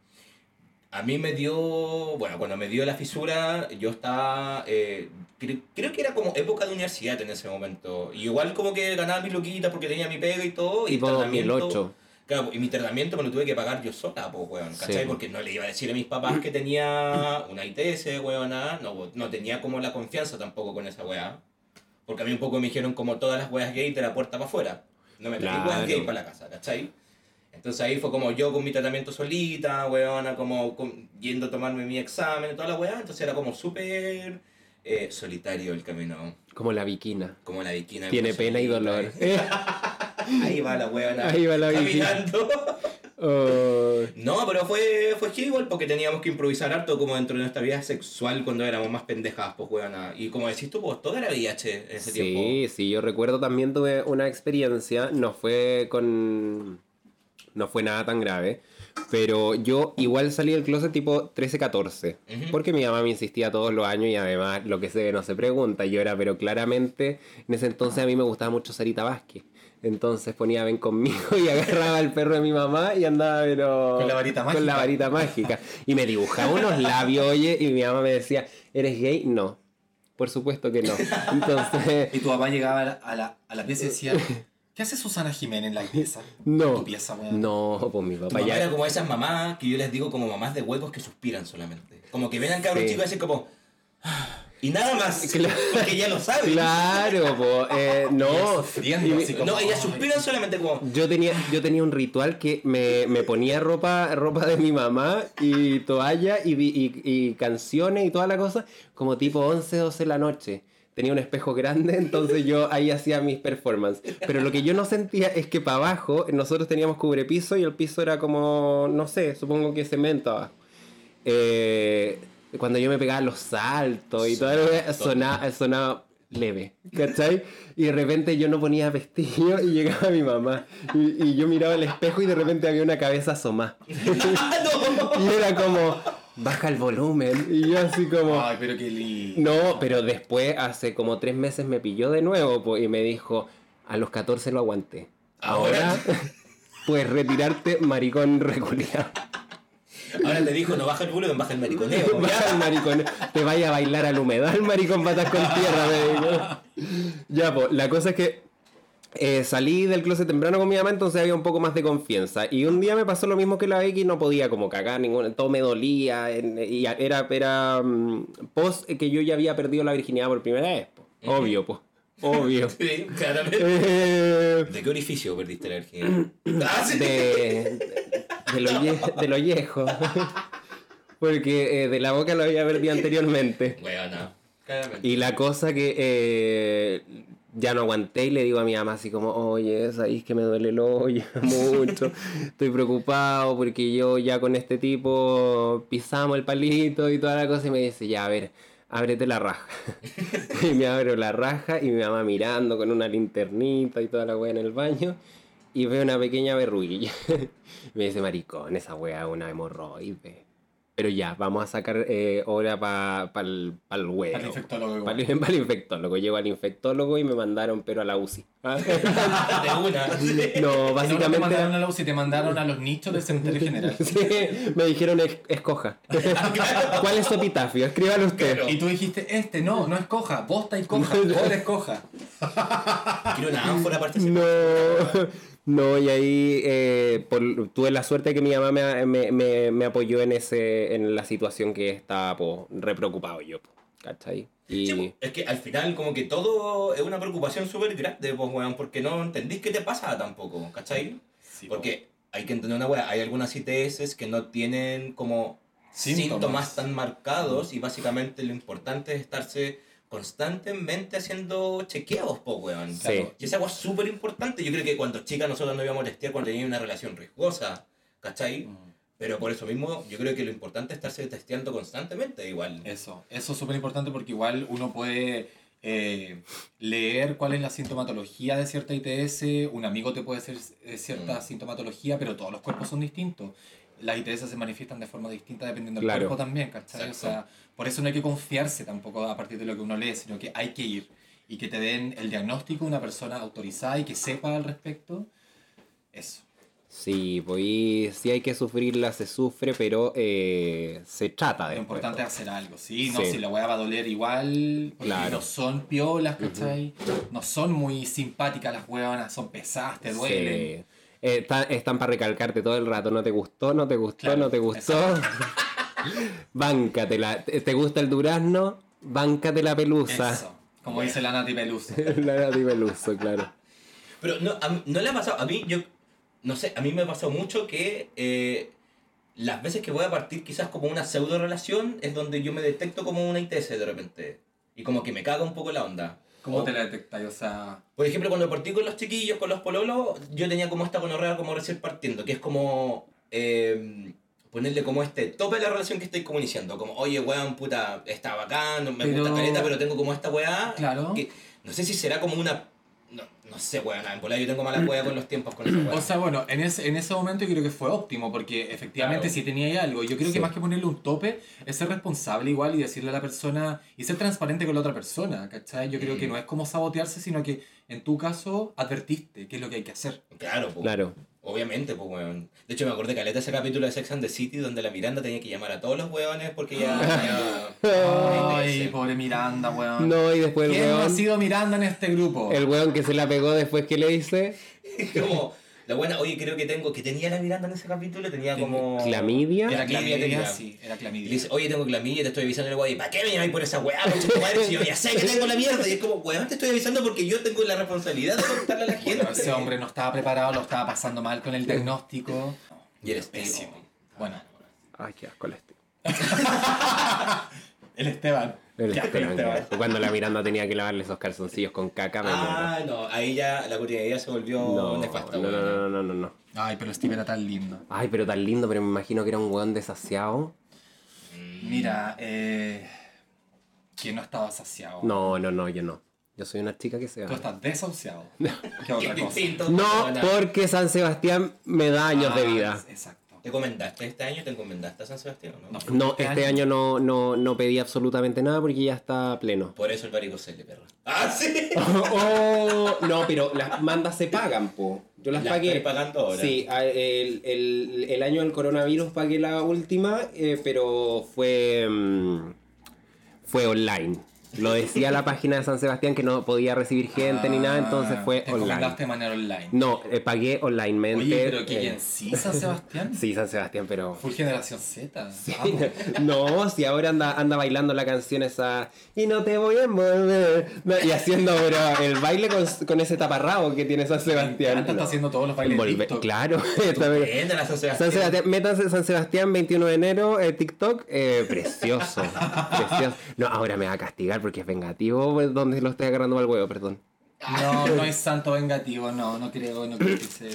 a mí me dio, bueno, cuando me dio la fisura, yo estaba, eh, cre- creo que era como época de universidad en ese momento. Y igual como que ganaba mis loquitas porque tenía mi pega y todo. Y Tipo tratamiento- 2008. Claro, y mi tratamiento me lo tuve que pagar yo sola, pues, weón, ¿cachai? Sí. Porque no le iba a decir a mis papás que tenía una ITS, weón, nada. No, no tenía como la confianza tampoco con esa weá. Porque a mí un poco me dijeron como todas las weas gay de la puerta para afuera. No me traí weas Claro. gay para la casa, ¿cachai? Entonces ahí fue como yo con mi tratamiento solita, weona, como con- yendo a tomarme mi examen y toda la weá. Entonces era como súper eh, solitario el camino. Como la viquina. Como la viquina. Tiene pena y dolor. *laughs* Ahí va la weona. Ahí va la viquina. *laughs* Oh, No, pero fue, fue igual porque teníamos que improvisar harto como dentro de nuestra vida sexual cuando éramos más pendejas, pues weona. Y como decís tú, pues todo era VIH en ese tiempo. Sí, sí, yo recuerdo también tuve una experiencia, no fue con... no fue nada tan grave, pero yo igual salí del closet tipo 13-14, Ujú. porque mi mamá me insistía todos los años y además lo que se ve no se pregunta, yo era, pero claramente en ese entonces a mí me gustaba mucho Sarita Vázquez. Entonces ponía ven conmigo *laughs* y agarraba al perro de mi mamá y andaba pero Con la varita Con la mágica. varita mágica. Y me dibujaba unos labios, oye, y mi mamá me decía, ¿eres gay? No. Por supuesto que no. *laughs* Entonces, Y tu papá llegaba a la, a la, a la pieza y decía, ¿qué hace Susana Jiménez en la pieza? no. Tu pieza, weón. No, pues mi Tu papá mamá era ya. como esas mamás que yo les digo como mamás de huevos que suspiran solamente. Como que ven al cabro Sí. chico y hacen como... "Ah", Y nada más. *laughs* Claro. Porque ya lo saben. Claro, pues, eh, *laughs* no. así como, No, ellas suspiran solamente como... Yo tenía, yo tenía un ritual que me, me ponía ropa, ropa de mi mamá y toalla y, y, y canciones y toda la cosa como tipo 11, 12 de la noche. Tenía un espejo grande, entonces yo ahí hacía mis performances. Pero lo que yo no sentía es que para abajo nosotros teníamos cubrepiso y el piso era como, no sé, supongo que cemento abajo. Eh, cuando yo me pegaba los saltos y todo sonaba, sonaba leve, ¿cachai? Y de repente yo no ponía vestido y llegaba mi mamá. Y, y yo miraba el espejo y de repente había una cabeza asomada. *laughs* y era como, baja el volumen. Y yo así como... Ay, pero qué lindo. No, pero después, hace como tres meses me pilló de nuevo po, y me dijo, a los 14 lo aguanté. Ahora Ahora- *laughs* puedes retirarte, maricón reculeado. Ahora le dijo, no baja el volumen, baja el mariconeo. *laughs* Baja el maricón, te vaya a bailar al humedal, maricón, patas con tierra, me dijo. Ya, pues, la cosa es que eh, salí del closet temprano con mi mamá, entonces había un poco más de confianza. Y un día me pasó lo mismo que la Becky, no podía como cagar, ningún, todo me dolía. en- y era, era mm, post que yo ya había perdido la virginidad por primera vez. po. Obvio, pues. Obvio. *laughs* Sí, claramente. Eh, ¿De qué orificio perdiste la virginidad? *clears throat* Ah, sí. de, de, lo, vie- de lo viejo. *laughs* Porque eh, de la boca lo había perdido anteriormente. Bueno, claramente. Y la cosa que eh, ya no aguanté y le digo a mi mamá así como, oye, sabéis que me duele el hoyo *laughs* mucho, estoy preocupado porque yo ya con este tipo pisamos el palito y toda la cosa y me dice, ya, a ver, ábrete la raja. *laughs* y me abro la raja y mi mamá mirando con una linternita y toda la wea en el baño y veo una pequeña verruguilla. *laughs* me dice, maricón, esa wea es una hemorroide. Pero ya, vamos a sacar eh, hora para pa el, pa el huevo. Infectólogo. Para el, para el infectólogo. Llego al infectólogo y me mandaron, pero a la UCI. ¿Ah? *laughs* De una. *laughs* No, No, no te básicamente. mandaron a la UCI, te mandaron a los nichos del cementerio *laughs* general. Sí, me dijeron "Es- escoja. ¿Cuál es su epitafio? Escríbalo usted. Claro. Y tú dijiste, este no, no es coja, vos estáis coja, vos eres coja. Quiero una ánfora aparte. No, no, y ahí eh, por- tuve la suerte de que mi mamá me, me, me- me apoyó en ese en la situación que estaba po, re preocupado yo, po, ¿cachai? Y Sí, po. es que al final como que todo es una preocupación súper grande, pues, weón, porque no entendís qué te pasa tampoco, ¿cachai? Sí, Porque hay que entender una weá, hay algunas ITS que no tienen como síntomas, Síntomas. tan marcados y básicamente lo importante es estarse constantemente haciendo chequeos, po, weón. Sí. Y esa weá es súper importante. Yo creo que cuando chicas nosotros no íbamos a testear cuando teníamos una relación riesgosa, ¿cachai? Mm. Pero por eso mismo yo creo que lo importante es estarse testeando constantemente igual. Eso, eso es súper importante porque igual uno puede eh, leer cuál es la sintomatología de cierta ITS. Un amigo te puede hacer eh, cierta Mm. sintomatología, pero todos los cuerpos son distintos. Las ITS se manifiestan de forma distinta dependiendo del Claro. cuerpo también, ¿cachai? O Exacto. sea, por eso no hay que confiarse tampoco a partir de lo que uno lee, sino que hay que ir y que te den el diagnóstico una persona autorizada y que sepa al respecto. Eso. Sí, pues sí hay que sufrirla, se sufre, pero eh, se trata de Lo importante es hacer algo, ¿sí? No, Sí. si la weá va a doler igual, porque Claro. no son piolas, ¿cachai? No son muy simpáticas las weonas, son pesadas, te duelen. Sí. Eh, ta- están para recalcarte todo el rato, no te gustó, no te gustó, Claro, no te gustó. *laughs* Báncatela. ¿Te te gusta el durazno? Báncate la pelusa. Eso, como dice la Nati Peluso. *laughs* la Nati Peluso, claro. Pero no, a mí- no le ha pasado, a mí, yo, no sé, a mí me ha pasado mucho que eh, las veces que voy a partir quizás como una pseudo relación es donde yo me detecto como una ITS de repente. Y como que me caga un poco la onda. ¿Cómo O- te la detectáis? O sea, Por ejemplo, cuando partí con los chiquillos, con los pololos, yo tenía como esta gonorrea como recién partiendo, que es como eh, ponerle como este tope a la relación que estoy como iniciando. Como, oye, weón, puta, está bacán, me Pero- gusta caleta, pero tengo como esta weá. claro. Que no sé si será como una... No, no sé, weón, en volar yo tengo mala weá con los tiempos con esa weá. O sea, bueno, en ese, en ese momento yo creo que fue óptimo, porque efectivamente Claro. si tenía ahí algo, yo creo Sí. que más que ponerle un tope, es ser responsable igual y decirle a la persona, y ser transparente con la otra persona, ¿cachai? Yo creo que Mm. no es como sabotearse, sino que en tu caso advertiste qué es lo que hay que hacer. Claro, pues. Claro. Obviamente, pues, weón. De hecho, me acordé caleta ese capítulo de Sex and the City donde la Miranda tenía que llamar a todos los weones porque ya... ya- *laughs* Ay, pobre Miranda, weón. No, y después el ¿Quién no ha sido Miranda en este grupo? el weón que se la pegó después que le dice *laughs* como, la buena, oye, creo que tengo, que tenía la Miranda en ese capítulo, tenía como... clamidia. Era Clamidia tenía. sí, era Y clamidia. le dice, oye, tengo clamidia, te estoy avisando el güey, ¿para qué me llamáis por esa weá, concha tu madre? Si yo ya sé que tengo la mierda. Y es como, weón, te estoy avisando porque yo tengo la responsabilidad de contarle a la gente. Bueno, ese hombre no estaba preparado, lo estaba pasando mal con el diagnóstico. Y eres Pésimo. Bueno, Ay, qué asco el este. *laughs* el Esteban. El. Cuando la Miranda tenía que lavarle esos calzoncillos con caca, me. Ah, no, ahí ya la cotidianidad se volvió No, nefasta, no, no, no, no, no, no. Ay, pero Steve era tan lindo. Ay, pero tan lindo, pero me imagino que era un weón desasiado. Mira, eh, que no estaba saciado. No, no, no, yo no. Yo soy una chica que se Tú va. estás desahuciado. ¿Qué *laughs* Qué otra cosa? distinto. No, porque San Sebastián me da años de Ah, vida. Exacto. ¿Te encomendaste este año? ¿Te encomendaste a San Sebastián o no? No. No, este año no, no, no pedí absolutamente nada porque ya está pleno. Por eso el varicocele, perro. ¡Ah, sí! *laughs* Oh, no, pero las mandas se pagan, po. Yo las, Las pagué. estoy pagando ahora. Sí, el, el- el año del coronavirus pagué la última, eh, pero fue, mm, fue online. Lo decía la página de San Sebastián que no podía recibir gente ni nada, entonces fue Ah, te online. de manera online. No, eh, pagué onlinemente. Oye, pero que eh, sí, San Sebastián. *laughs* Sí, San Sebastián, pero... Full generación Z. *laughs* No, si ahora anda, anda bailando la canción esa y no te voy a envolver y haciendo pero el baile con, con ese taparrabo que tiene San Sebastián. Canta, está haciendo todos los bailes. Claro. *laughs* Estupenda San Sebastián. San Sebastián, métanse San Sebastián 21 de enero, eh, TikTok, eh, precioso, precioso. No, ahora me va a castigar porque es vengativo donde lo estoy agarrando al huevo, perdón. No, *laughs* no es santo vengativo, no, no creo, no creo que sea.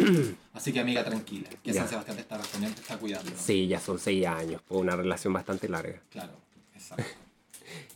Así que amiga, tranquila, que Ya. San Sebastián te está respondiendo, te está cuidando. Sí, ya son seis años, fue una relación bastante larga. Claro, exacto.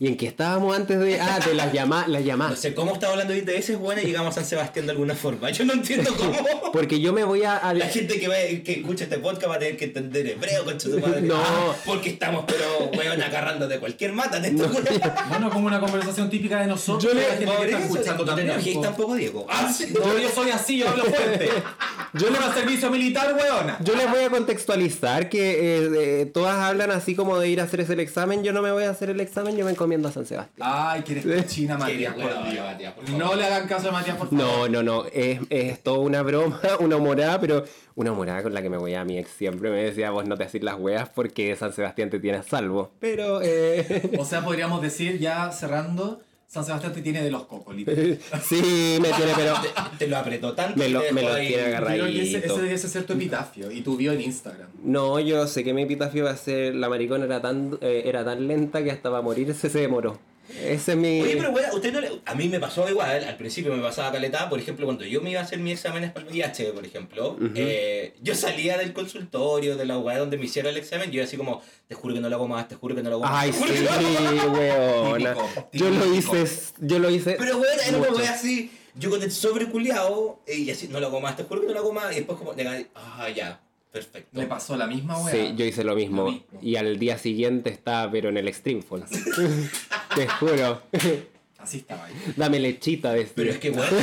¿Y en qué estábamos antes de...? Ah, de las llamadas, las No llamadas. sé cómo estaba hablando de ITS, bueno, y llegamos a San Sebastián de alguna forma. Yo no entiendo *laughs* cómo. Porque yo me voy a... a- La gente que, va, que escucha este podcast va a tener que entender hebreo, concha tu madre. No. Ah, porque estamos, pero, weón, agarrando de cualquier mata en esto, *laughs* Bueno, como una conversación típica de nosotros, Yo le- la gente que está escuchando No te tampoco, Diego. Ah, sí. No, yo soy así, yo hablo fuerte. *laughs* Yo le voy al servicio militar, weona. Yo les voy a contextualizar que eh, eh, todas hablan así como de ir a hacer ese examen. Yo no me voy a hacer el examen, yo me encomiendo a San Sebastián. Ay, que eres cochina, Matías, por Dios. Matías, por favor. No le hagan caso a Matías, por favor. No, no, no, es, es toda una broma, *laughs* una humorada, pero una humorada con la que me voy a mi ex siempre me decía, vos no te haces las weas porque San Sebastián te tiene a salvo. Pero, eh, O sea, podríamos decir, ya cerrando, San Sebastián te tiene de los cocos, *laughs* sí, me tiene, pero Te, te lo apretó tanto. Me que lo- me lo ahí. tiene agarrado. Creo que ese, ese debiese ser tu epitafio y tu bio en Instagram. no, yo sé que mi epitafio va a ser, la maricona era tan, eh, era tan lenta que hasta para morirse se demoró. Ese es mi... Oye, pero bueno, usted no le... A mí me pasó igual, al principio me pasaba caleta, por ejemplo, cuando yo me iba a hacer mis exámenes para el VIH, por ejemplo, eh, yo salía del consultorio, de la weá donde me hicieron el examen, yo era así como, te juro que no lo hago más, te juro que no lo hago más. Ay, sí, no lo hago más". weona. Típico, Yo lo hice, yo lo hice. Pero bueno, era una weá así, yo con el sobreculeado, y así, no lo hago más, te juro que no lo hago más, y después como, negar, ah, ya, perfecto. Me pasó la misma weá. Sí, yo hice lo mismo. Lo mismo. Y al día siguiente estaba, pero en el Extreme Fall. *laughs* Te juro. Así estaba ahí. Dame lechita de Pero es que bueno,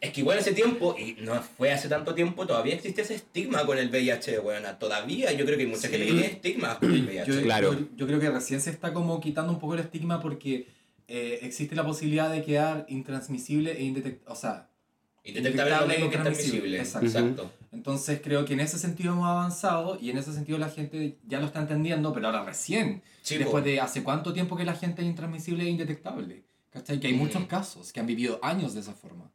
es que igual ese tiempo, y no fue hace tanto tiempo, todavía existe ese estigma con el VIH, weona. Todavía yo creo que hay mucha Sí. gente que tiene estigmas con el VIH. Yo, Claro. yo, yo creo que recién se está como quitando un poco el estigma porque eh, existe la posibilidad de quedar intransmisible e indetectable. O sea, Indetectable es lo mismo que transmisible. exacto. Exacto. Entonces creo que en ese sentido hemos avanzado y en ese sentido la gente ya lo está entendiendo, pero ahora recién. Después de hace cuánto tiempo que la gente es intransmisible e indetectable. ¿Cachai? Que hay Mm. muchos casos que han vivido años de esa forma.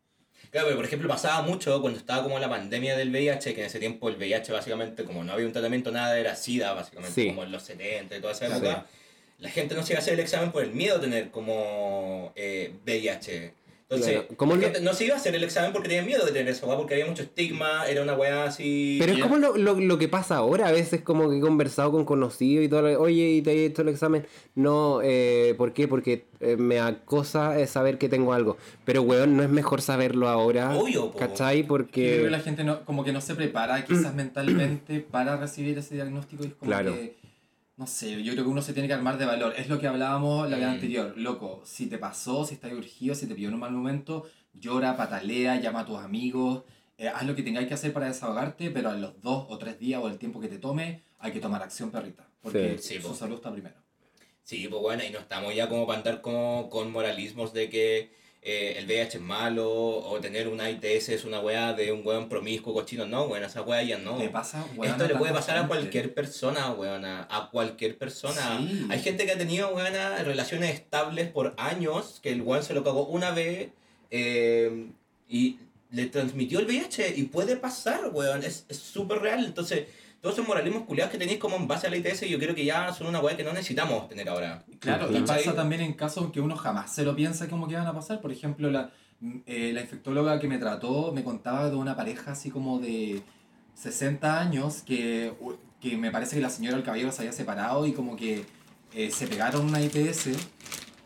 Claro, pero por ejemplo pasaba mucho cuando estaba como la pandemia del VIH, que en ese tiempo el VIH básicamente, como no había un tratamiento, nada era SIDA, básicamente, Sí. como en los 70 y toda esa Sí. época. La gente no se iba a hacer el examen por el miedo a tener como eh, VIH. Entonces, Claro, ¿cómo la lo- gente no se iba a hacer el examen porque tenía miedo de tener esa weá, porque había mucho estigma, era una weá así... Pero es como lo, lo, lo que pasa ahora, a veces como que he conversado con conocidos y todo, oye, ¿y te he hecho el examen? No, eh, ¿por qué? Porque eh, me acosa eh, saber que tengo algo. Pero, weón, no es mejor saberlo ahora, Obvio, po. ¿cachai? Yo creo que Porque... la gente no, como que no se prepara quizás mentalmente para recibir ese diagnóstico y es como Claro. que, no sé, yo creo que uno se tiene que armar de valor. Es lo que hablábamos la vez Mm. anterior. Loco, si te pasó, si estás urgido, si te pilló en un mal momento, llora, patalea, llama a tus amigos, eh, haz lo que tengáis que hacer para desahogarte, pero a los dos o tres días o el tiempo que te tome, hay que tomar acción, perrita. Porque Sí, su po. salud está primero. Sí, pues bueno, y no estamos ya como para andar como, con moralismos de que eh, el VIH es malo o tener una ITS es una weá de un weón promiscuo cochino. No, weón, esa weá ya no. Pasa, weón, Esto le a puede pasar a gente. cualquier persona, weona. A cualquier persona. Sí. Hay gente que ha tenido, weona, relaciones estables por años, que el weón se lo cagó una vez eh, y le transmitió el VIH. Y puede pasar, weón. Es súper real. Entonces, todos esos moralismos culiados que tenéis como en base a la ITS, yo creo que ya son una weá que no necesitamos tener ahora. Claro, y pasa también en casos que uno jamás se lo piensa como que van a pasar. Por ejemplo, la, eh, la infectóloga que me trató me contaba de una pareja así como de 60 años que, que me parece que la señora el caballero se había separado y como que eh, se pegaron una ITS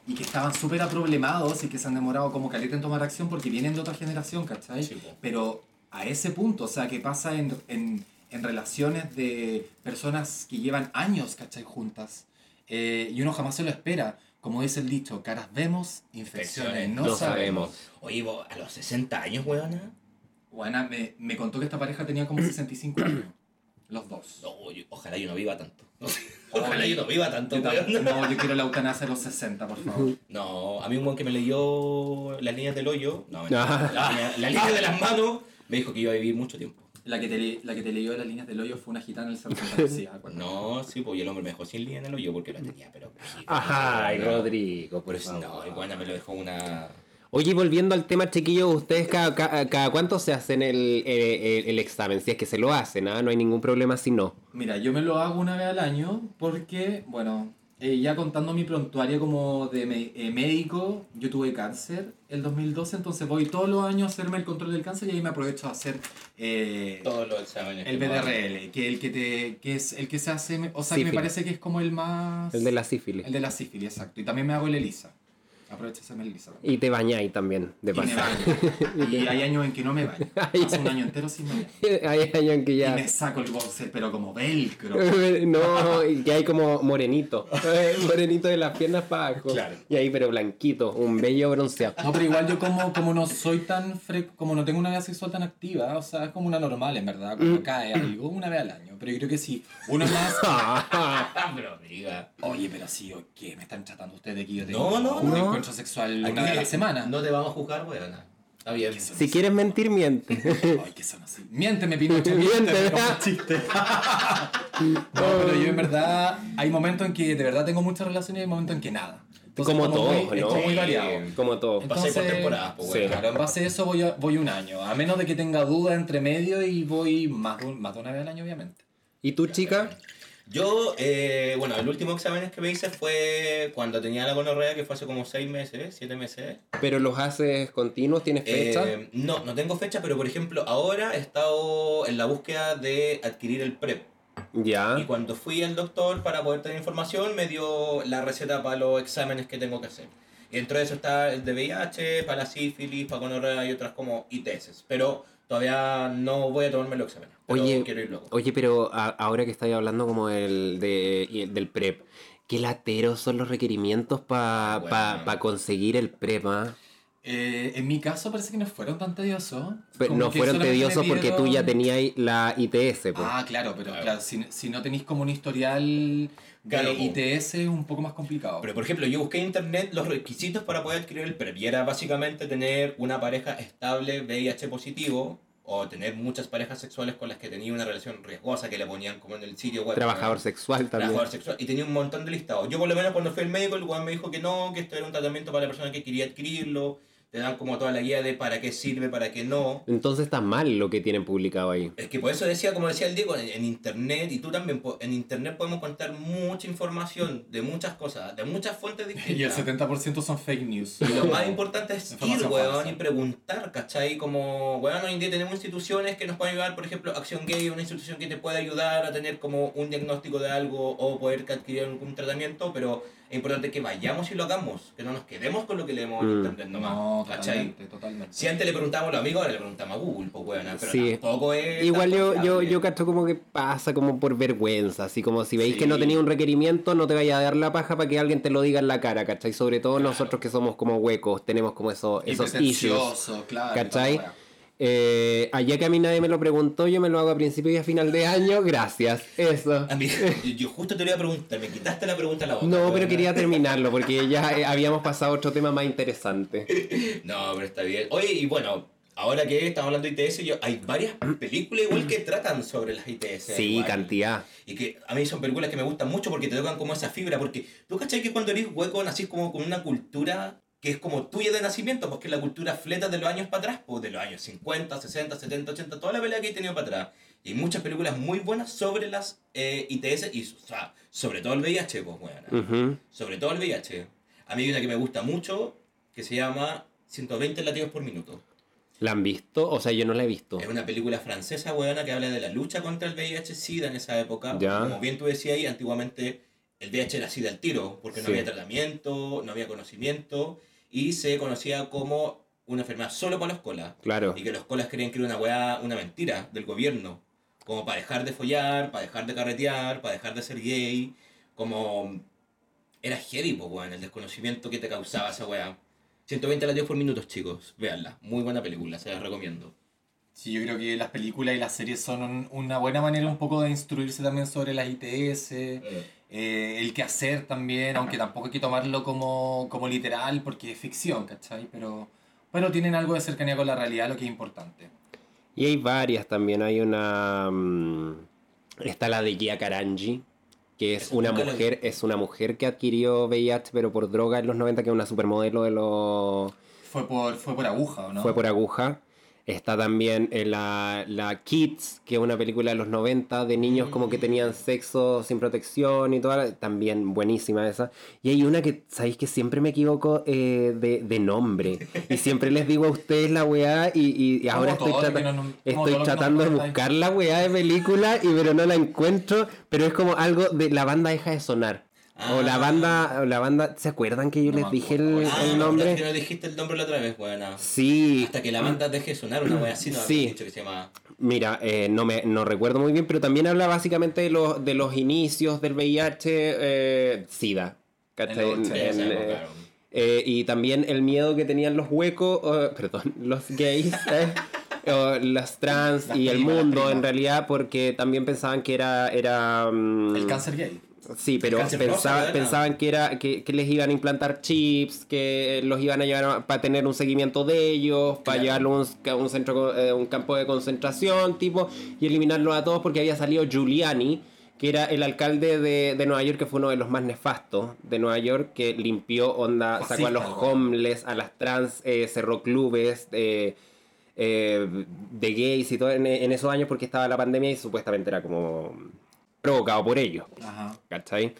y que estaban súper aproblemados y que se han demorado como caleta en tomar acción porque vienen de otra generación, ¿cachai? Sí, po. Pero a ese punto, o sea, que pasa en, en, en relaciones de personas que llevan años, ¿cachai? Juntas. eh, y uno jamás se lo espera. Como dice el dicho, caras vemos, infecciones no, no sabemos. sabemos. Oye, vos, a los 60 años, weona. Bueno, me, me contó que esta pareja tenía como 65 años. Los dos. No, yo- ojalá yo no viva tanto. *laughs* ojalá yo no viva tanto, Yo no, yo quiero la eutanasia a los 60, por favor. *laughs* No, a mí un weón que me leyó las líneas del hoyo, no, Ah. la, línea- la línea de las manos, me dijo que iba a vivir mucho tiempo. La que, te, la que te leyó las líneas del hoyo fue una gitana en el Cerro *laughs* Santa Lucía. No, sí, pues y el hombre me dejó sin línea en el hoyo porque la tenía, pero... Ay, No, Rodrigo, por eso, no, igual me lo dejó una... Oye, volviendo al tema, chiquillos, ¿ustedes cada, cada, cada cuánto se hacen el, el, el- el examen? Si es que se lo hacen, ¿ah? No hay ningún problema si no. Mira, yo me lo hago una vez al año porque, bueno, eh, ya contando mi prontuario como de me- eh, médico, yo tuve cáncer el 2012, entonces voy todos los años a hacerme el control del cáncer y ahí me aprovecho a hacer eh, Todos los exámenes. el. BDRL, que, el que, te, que es el que se hace, o sea, que me Sífilis. parece que es como el más... El de la sífilis. El de la sífilis, exacto. Y también me hago el ELISA. Aprovecho a hacerme el ELISA. también. Y te bañáis también, de Y me paso. baño. *laughs* Y hay años en que no me baño. *laughs* Hace un año entero sin baño. *laughs* hay años en que Y ya... me saco el boxer, pero como velcro. No, y que hay como morenito. Morenito de las piernas para abajo. Claro. Y ahí, pero blanquito, un bello bronceado. No, pero igual yo como, como no soy tan fre como no tengo una vida sexual tan activa, o sea, es como una normal en verdad, Mm. cuando cae algo una vez al año. Pero yo creo que sí, uno más... Ah, pero amiga. Oye, pero sí, ¿o ¿qué? ¿Me están tratando ustedes de que yo No, tengo no, un no. Encuentro sexual una vez a la semana? No te vamos a juzgar, weona. Está bien. ¿Qué son Si quieres mentir, miente. *laughs* Ay, que son así. Miénteme, Pinocho, *laughs* Miente, miénteme chiste. *laughs* no, pero yo en verdad, hay momentos en que de verdad tengo muchas relaciones y hay momentos en que nada. Entonces, Como muy- todos, Es ¿no? muy variado. Como todo. Pasé por temporadas, pues, Sí. Claro, en base a eso voy, a- voy un año. A menos de que tenga dudas entre medio y voy más más de una vez al año, obviamente. ¿Y tú, chica? Yo, eh, bueno, el último examen que me hice fue cuando tenía la gonorrea, que fue hace como 6 meses, 7 meses. ¿Pero los haces continuos? ¿Tienes fecha? Eh, no, no tengo fecha, pero por ejemplo, ahora he estado en la búsqueda de adquirir el PrEP. ya. Y cuando fui al doctor para poder tener información, me dio la receta para los exámenes que tengo que hacer. Y dentro de eso está el de VIH, para la sífilis, para gonorrea y otras como ITS. Pero todavía no voy a tomarme los exámenes. Pero Oye, quiero ir luego. Oye, pero a- ahora que estáis hablando como el de, del PrEP, ¿qué lateros son los requerimientos para Ah, bueno. conseguir el PrEP? ah? Eh, en mi caso parece que no fueron tan tediosos. Pero no fueron tediosos porque tú ya tenías la ITS. pues. Ah, claro, pero Claro. claro, si, si no tenéis como un historial Claro, de. ITS es un poco más complicado. Pero por ejemplo, yo busqué en internet los requisitos para poder adquirir el PrEP y era básicamente tener una pareja estable VIH positivo o tener muchas parejas sexuales con las que tenía una relación riesgosa que le ponían como en el sitio web. Trabajador ¿no? sexual también. Trabajador sexual. Y tenía un montón de listados. Yo por lo menos cuando fui al médico, el weón me dijo que no, que esto era un tratamiento para la persona que quería adquirirlo. Te dan como toda la guía de para qué sirve, para qué no. Entonces está mal lo que tienen publicado ahí. Es que por eso decía, como decía el Diego, en, en internet, y tú también, en internet podemos contar mucha información de muchas cosas, de muchas fuentes distintas. *laughs* Y el 70% son fake news. Y lo más importante es *laughs* ir, weón, y preguntar, ¿cachai? Como, weón, hoy en día tenemos instituciones que nos pueden ayudar, por ejemplo, Acción Gay, una institución que te puede ayudar a tener como un diagnóstico de algo o poder adquirir algún tratamiento, pero es importante que vayamos y lo hagamos, que no nos quedemos con lo que leemos en Mm. internet nomás, No, ¿cachai? totalmente, totalmente. Si antes le preguntábamos a los amigos, ahora le preguntamos a Google, pues weón, pero Sí. tampoco es... Igual yo, yo, yo cacho como que pasa como por vergüenza, así como si veis Sí. que no tenéis un requerimiento, no te vaya a dar la paja para que alguien te lo diga en la cara, ¿cachai? Sobre todo nosotros que somos como huecos, tenemos como eso, Y esos issues. claro. ¿Cachai? Eh, allá que a mí nadie me lo preguntó, yo me lo hago a principio y a final de año, gracias. Eso. A mí, yo justo te lo iba a preguntar, me quitaste la pregunta a la boca. No, pero quería terminarlo porque ya eh, habíamos pasado a otro tema más interesante. *laughs* No, pero está bien. Oye, y bueno, ahora que estamos hablando de ITS, yo, hay varias películas igual que tratan sobre las ITS. Sí, igual. cantidad. Y que a mí son películas que me gustan mucho porque te tocan como esa fibra. Porque tú cachai que cuando eres hueco nacís como con una cultura que es como tuya de nacimiento, porque es la cultura fleta de los años para atrás, pues de los años 50, 60, 70, 80, toda la pelea que he tenido para atrás. Y hay muchas películas muy buenas sobre las eh, ITS y o sea, sobre todo el VIH, pues bueno. Sobre todo el VIH. A mí hay una que me gusta mucho que se llama 120 latidos por minuto. ¿La han visto? O sea, yo no la he visto. Es una película francesa, weona, que habla de la lucha contra el VIH-Sida en esa época. Ya. Como bien tú decías ahí, antiguamente el VIH era SIDA al tiro, porque no Sí. había tratamiento, no había conocimiento, y se conocía como una enfermedad solo para los colas. Claro. Y que los colas creían que era una weá, una mentira del gobierno. Como para dejar de follar, para dejar de carretear, para dejar de ser gay. Como... Era heavy, po, weón, el desconocimiento que te causaba esa weá. 120 latidos por minuto, chicos. Véanla. Muy buena película, se las recomiendo. Sí, yo creo que las películas y las series son un- una buena manera un poco de instruirse también sobre las ITS, eh, el qué hacer también, aunque tampoco hay que tomarlo como, como literal porque es ficción, ¿cachai? Pero, pero tienen algo de cercanía con la realidad, lo que es importante. Y hay varias también. Hay una. mm, está la de Gia Karanji, que es una mujer, es una mujer que adquirió VIH, pero por droga en los 90, que es una supermodelo de los. Fue por, fue por aguja, ¿o no? Fue por aguja. Está también en la, la Kids, que es una película de los 90 de niños como que tenían sexo sin protección y toda. También buenísima esa. Y hay una que, ¿sabéis que siempre me equivoco eh, de, de nombre? Y siempre les digo a ustedes la weá y, y- y ahora estoy, trata- no- estoy no tratando de buscar la weá de película y pero no la encuentro. Pero es como algo de la banda deja de sonar. O la Ah. banda, o la banda, ¿se acuerdan que yo No les dije el. Ah, el ¿verdad nombre? no dijiste el nombre la otra vez, weona. Sí, Hasta que la banda deje de sonar una wea así, no Sí. dicho que se llama... Mira, eh, no me no recuerdo muy bien, pero también habla básicamente de los, de los inicios del VIH, eh, SIDA. eh, eh, y también el miedo que tenían los huecos, perdón, *laughs* los gays, eh, o las trans Las y el primas, las mundo en realidad, porque también pensaban que era... era mm, El cáncer gay. Sí, pero pensaba- ¿verdad? pensaban que era que, que les iban a implantar chips, que los iban a llevar para tener un seguimiento de ellos, para Claro. llevarlo a un, un centro eh, un campo de concentración, tipo, y eliminarlos a todos porque había salido Giuliani, que era el alcalde de, de Nueva York, que fue uno de los más nefastos de Nueva York, que limpió onda, sacó a los homeless, a las trans, eh, cerró clubes, eh, eh, de gays y todo en, en esos años porque estaba la pandemia y supuestamente era como provocado por ellos. Ajá. ¿Cachai?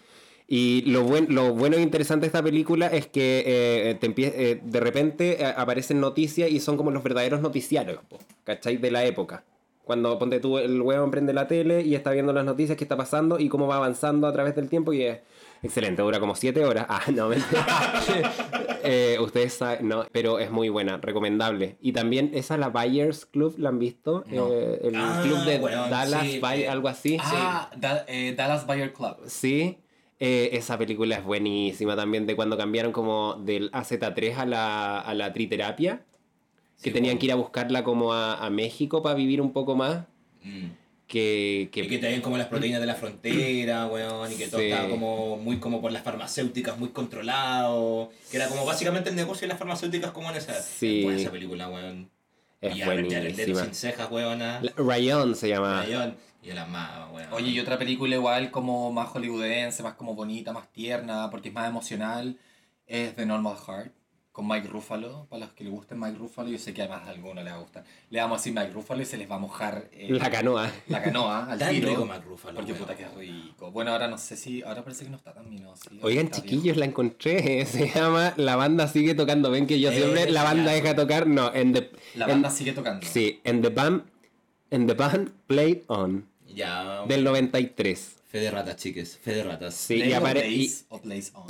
Y lo, buen, lo bueno e interesante de esta película es que eh, te empie- eh, de repente eh, aparecen noticias y son como los verdaderos noticiarios, ¿cachai? De la época. Cuando ponte tú, el huevo prende la tele y está viendo las noticias que está pasando y cómo va avanzando a través del tiempo y es excelente, dura como 7 horas. *laughs* Ah, no. *laughs* Eh, ustedes saben, no, pero es muy buena, recomendable. Y también esa, la Buyers Club, ¿la han visto? No. Eh, el Ah, club de Dallas, sí, Buy- eh. algo así. Ah, Da- eh, Dallas Buyer Club. Sí, esa película es buenísima también de cuando cambiaron como del AZ3 a la, a la triterapia. Que Sí, tenían bueno. que ir a buscarla como a, a México para vivir un poco más. Mm. Que, que, Y que traían como las proteínas de la frontera, *clears throat* weón, y que todo estaba como muy como por las farmacéuticas, muy controlado. Que era como básicamente el negocio de las farmacéuticas como en esa. Sí. Esa película, weón. es y buenísima. sin cejas, weón. La- Ryan se llama. Rayón, Y yo la amaba, weón. Oye, y otra película igual como más hollywoodense, más como bonita, más tierna, porque es más emocional, es The Normal Heart, con Mike Ruffalo. Para los que le gusten Mike Ruffalo, yo sé que además a alguno le va a gustar. Le vamos a decir Mike Ruffalo y se les va a mojar eh, La canoa. la canoa al Tan tiro. rico Mark Ruffalo, porque puta que rico. Bueno, ahora no sé si... Ahora parece que no está tan vino. sí, Oigan, chiquillos, la encontré. Se llama La banda sigue tocando. Ven que yo Eh, siempre la banda deja de tocar. No, en the. La en- banda sigue tocando. sí, en the band. En the band Played On. Ya. Del 93. Fe de ratas, chiques. Fe de ratas. Sí, Play y o apare- y- plays o plays on.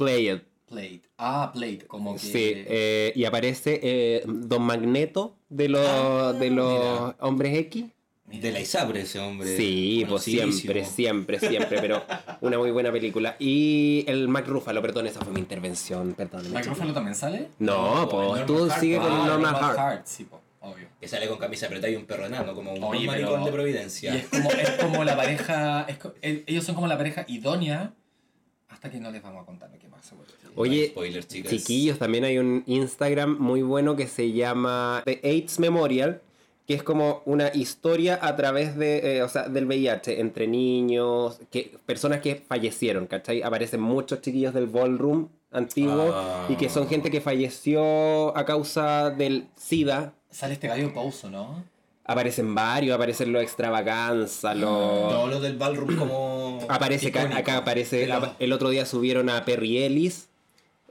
Played. Ah, played. Como que... Sí, eh, y aparece eh, Don Magneto de los, Ah, de los mira. hombres X. De la Isabre ese hombre. Sí, pues siempre, siempre, siempre, pero una muy buena película. Y el Mac Ruffalo, perdón, esa fue mi intervención, perdón. ¿Mike Ruffalo también sale? No, No, pues tú Hart, sigue con ah, el el Norman Hart. sí, po, obvio. Que sale con camisa apretada y un perro enano, como un Oye, maricón pero- de Y Providencia. es como, es como la pareja, es co- ellos son como la pareja idónea hasta que no les vamos a contar lo que pasa. Oye, Spoiler, chicas. Chiquillos, también hay un Instagram muy bueno que se llama The AIDS Memorial, que es como una historia a través de, eh, o sea, del VIH entre niños, que, personas que fallecieron, ¿cachai? Aparecen muchos chiquillos del ballroom antiguo Ah. y que son gente que falleció a causa del SIDA. Sale este gallo Pauso, ¿no? Aparecen varios, aparecen los extravaganza, los... Todos los del ballroom como. Aparece acá, icónico. acá aparece, Pero- el otro día subieron a Perry Ellis,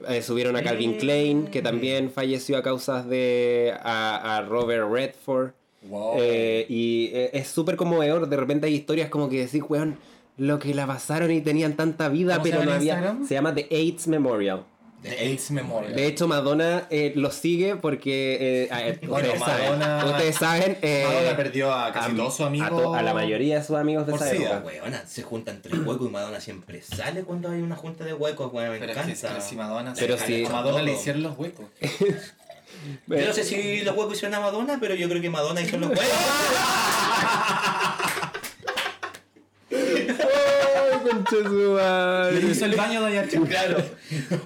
eh, subieron a Calvin Mm. Klein, que también falleció a causas de a, a Robert Redford. Wow. Eh, y eh, es súper conmovedor, de repente hay historias como que decís, weón, lo que la pasaron y tenían tanta vida, ¿Cómo se pero no había... Instagram? Se llama The AIDS Memorial. The AIDS Memorial. De hecho, Madonna eh, lo sigue porque eh, eh, Bueno, *laughs* ustedes, saben, Madonna- ustedes saben, eh, Madonna perdió a casi todos sus a, amigos. to- a la mayoría de sus amigos de por esa SIDA. época. Weona, se juntan tres huecos y Madonna siempre sale cuando hay una junta de huecos, weón, me Pero es encanta. que, si Madonna, Pero se- sí. a Madonna le hicieron los huecos. *laughs* Yo no sé si los huecos hicieron a Madonna, pero yo creo que Madonna hizo los huecos. *laughs* ¡Ay, concha su madre! Le hizo el baño de allá chico. Claro.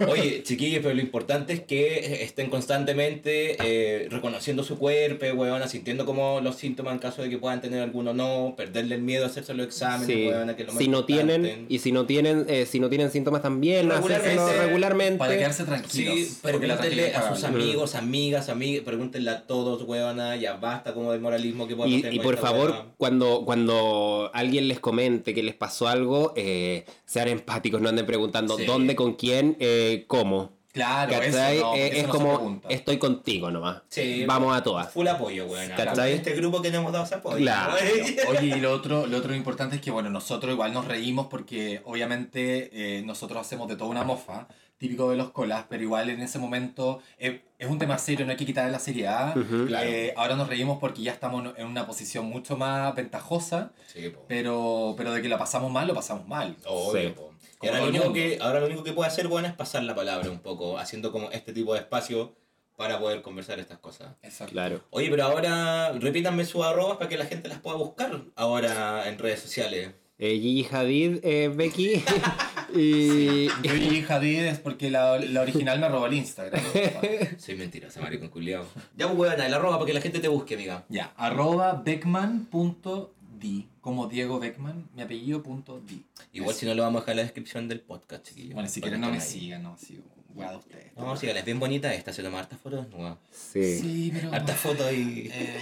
Oye, chiquillos, pero lo importante es que estén constantemente eh, reconociendo su cuerpo, weón, sintiendo como los síntomas en caso de que puedan tener alguno o no, perderle el miedo a hacerse los exámenes, Sí. weón, que es lo más Si no tienen, y si no tienen, eh, si no tienen síntomas también, Regularmente. hacérselo regularmente. Para quedarse tranquilos. Sí, porque la pregúntenle a sus amigos, amigas, amigas, pregúntenle a todos, weona, ya basta como del moralismo que podemos Y, tener y por favor, weona. cuando, cuando alguien les comente que les pasó algo, eh, sean empáticos, no anden preguntando Sí. dónde, con quién, eh, cómo. Claro, eso ¿Cachai? no, Eh, eso es no como, estoy contigo nomás. Sí, Vamos a todas. Full apoyo, weona. ¿Cachai? Este grupo que le hemos dado ese apoyo. Claro. *laughs* Oye, y lo otro, lo otro importante es que, bueno, nosotros igual nos reímos porque obviamente eh, nosotros hacemos de toda una mofa, típico de los colas, pero igual en ese momento eh, es un tema serio, no hay que quitarle la seriedad. Claro. Eh, ahora nos reímos porque ya estamos en una posición mucho más ventajosa, Sí, pero, pero de que la pasamos mal, lo pasamos mal. Obvio, Sí. po. Y ahora lo, único que, ahora lo único que puede hacer, bueno, es pasar la palabra un poco, haciendo como este tipo de espacio para poder conversar estas cosas. Exacto. Claro. Oye, pero ahora repítanme sus arrobas para que la gente las pueda buscar ahora en redes sociales. Eh, Gigi Hadid, eh, Becky. *laughs* y. Yo y Hadid es porque la, la original me robó el Instagram. *laughs* Soy mentirosa, maricón culiao. Ya, pues, weona, el arroba para que la gente te busque, amiga. ya, arroba beckman.d, como Diego Beckman, mi apellido punto d. Igual si no lo vamos a dejar en la descripción del podcast, chiquillos. Bueno, si quieren no me sigan, no, sí, weá de ustedes. No, síganla, es bien bonita esta, se toma hartas fotos nuevas. Sí. Sí, pero... Hartas fotos y... Eh,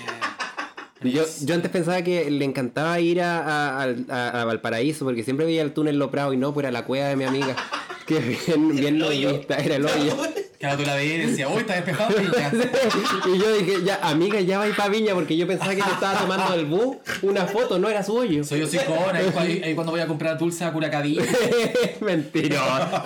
Yo, yo antes pensaba que le encantaba ir a, a- a- a Valparaíso porque siempre veía el túnel Lo Prado y no, pues era la cueva de mi amiga. *laughs* Que bien, bien nudista, era el hoyo. *laughs* Claro, tú la veías y decías, uy, está despejado Viña. *laughs* y yo dije, ya, amiga, ya va a ir para Viña porque yo pensaba que te estaba tomando el bus una foto, no era su hoyo. Soy hocicón, ahí, cu- ahí- ahí cuando voy a comprar dulce a Curacaví. Mentira.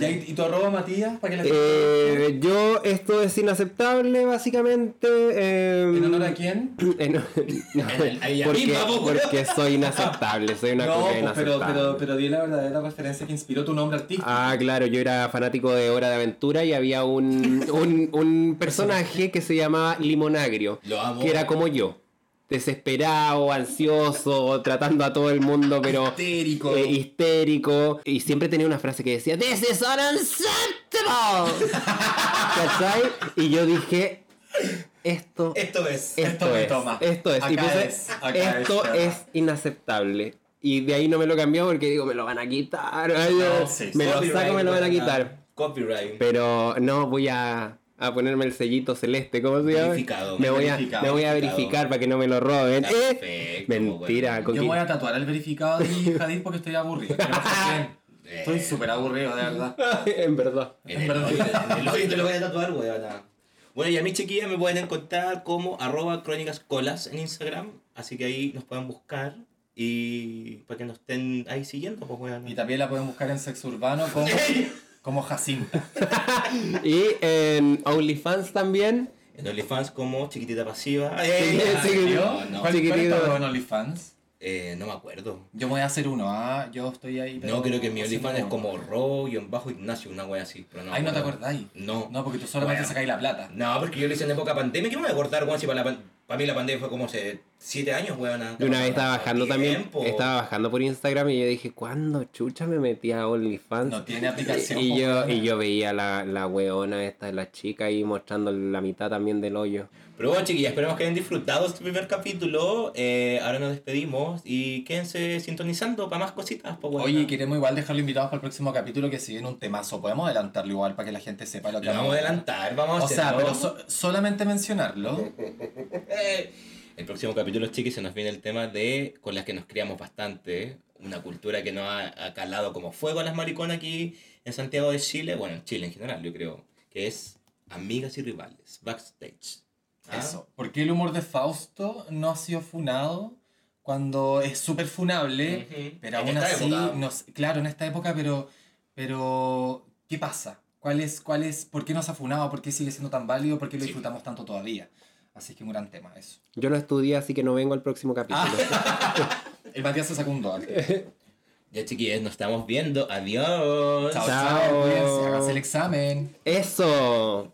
Ya, ¿Y tu arroba, Matías? ¿Para que Eh, yo, esto es inaceptable, básicamente. eh, ¿En honor a quién? *laughs* no, ahí porque, soy inaceptable, soy una *laughs* No, cosa pues, pero, inaceptable. pero, pero di la verdadera referencia que inspiró tu nombre artístico. Ah, claro, yo era fanático de Hora de Aventura y había un, un, un *laughs* personaje que se llamaba Limonagrio, Lo amo. que era como yo. Desesperado, ansioso, tratando a todo el mundo, pero Histérico. eh, histérico. Y siempre tenía una frase que decía, This is unacceptable. *laughs* ¿Cachai? Y yo dije, esto, Esto es. esto es, toma. esto es. Y puse, es, acá esto es, es inaceptable. Y de ahí no me lo cambió porque digo, me lo van a quitar. Ay, No, sí, me lo saco, me lo van a quitar. Copyright. Pero no voy a, a ponerme el sellito celeste, ¿cómo se llama? Verificado. Me voy a, Verificado, me voy a verificar para que no me lo roben. ¿Eh? perfecto, Mentira. con Yo voy a tatuar el verificado de *laughs* Jadid porque estoy aburrido. Bien. Estoy súper aburrido, de verdad. *laughs* en verdad. En el el hoyo te lo voy a tatuar, weón. Bueno, y a mi chiquilla me pueden encontrar como arroba crónicas colas en Instagram. Así que ahí nos pueden buscar. Y para que nos estén ahí siguiendo, pues weón. Y también la pueden buscar en Sexo Urbano como, *laughs* como Jacinta. *laughs* Y en OnlyFans también. En OnlyFans como chiquitita pasiva. Sí, Eh, sí, no, ¿Cuál, no. cuál en OnlyFans? Eh, no me acuerdo. Yo voy a hacer uno, ah, yo estoy ahí. pero No, creo que mi OnlyFans es como ro bajo Ignacio, una wea así. Pero no, Ay, ¿no te acordáis? No. No, porque tú solamente Bueno. sacáis la plata. No, porque yo lo hice en época pandemia. ¿Qué me voy a acordar, weón? Si para, la pan- para mí la pandemia fue como hace 7 años, weón. De una vez estaba bajando también. Tiempo. Estaba bajando por Instagram y yo dije, ¿cuándo chucha me metí a OnlyFans? No tiene aplicación. y, yo, y yo veía la, la weona esta la chica ahí mostrando la mitad también del hoyo. Pero bueno, chiquillas, esperemos que hayan disfrutado este primer capítulo. Eh, ahora nos despedimos y quédense sintonizando para más cositas. Pues, weón. Oye, queremos igual dejarlo invitados para el próximo capítulo que si viene un temazo. Podemos adelantarlo igual para que la gente sepa lo que Lo vamos a adelantar, vamos a O sea, pero so- solamente mencionarlo. Eh, El próximo capítulo, chiquis, se nos viene el tema de con las que nos criamos bastante. Una cultura que nos ha, ha calado como fuego a las mariconas aquí en Santiago de Chile. Bueno, en Chile en general, yo creo. Que es amigas y rivales, backstage. ¿Ah? Eso. ¿Por qué el humor de Fausto no ha sido funado cuando es súper funable? Ujú. Pero En aún así, no claro, en esta época, pero, pero ¿qué pasa? ¿Cuál es, cuál es, ¿Por qué no se ha funado? ¿Por qué sigue siendo tan válido? ¿Por qué lo Sí. disfrutamos tanto todavía? Así que un gran tema eso. Yo no estudié, así que no vengo al próximo capítulo. *laughs* El Matías se sacó un 2. *laughs* Ya, chiquillos, nos estamos viendo. Adiós. Chao, Chao. chao. el examen. Eso.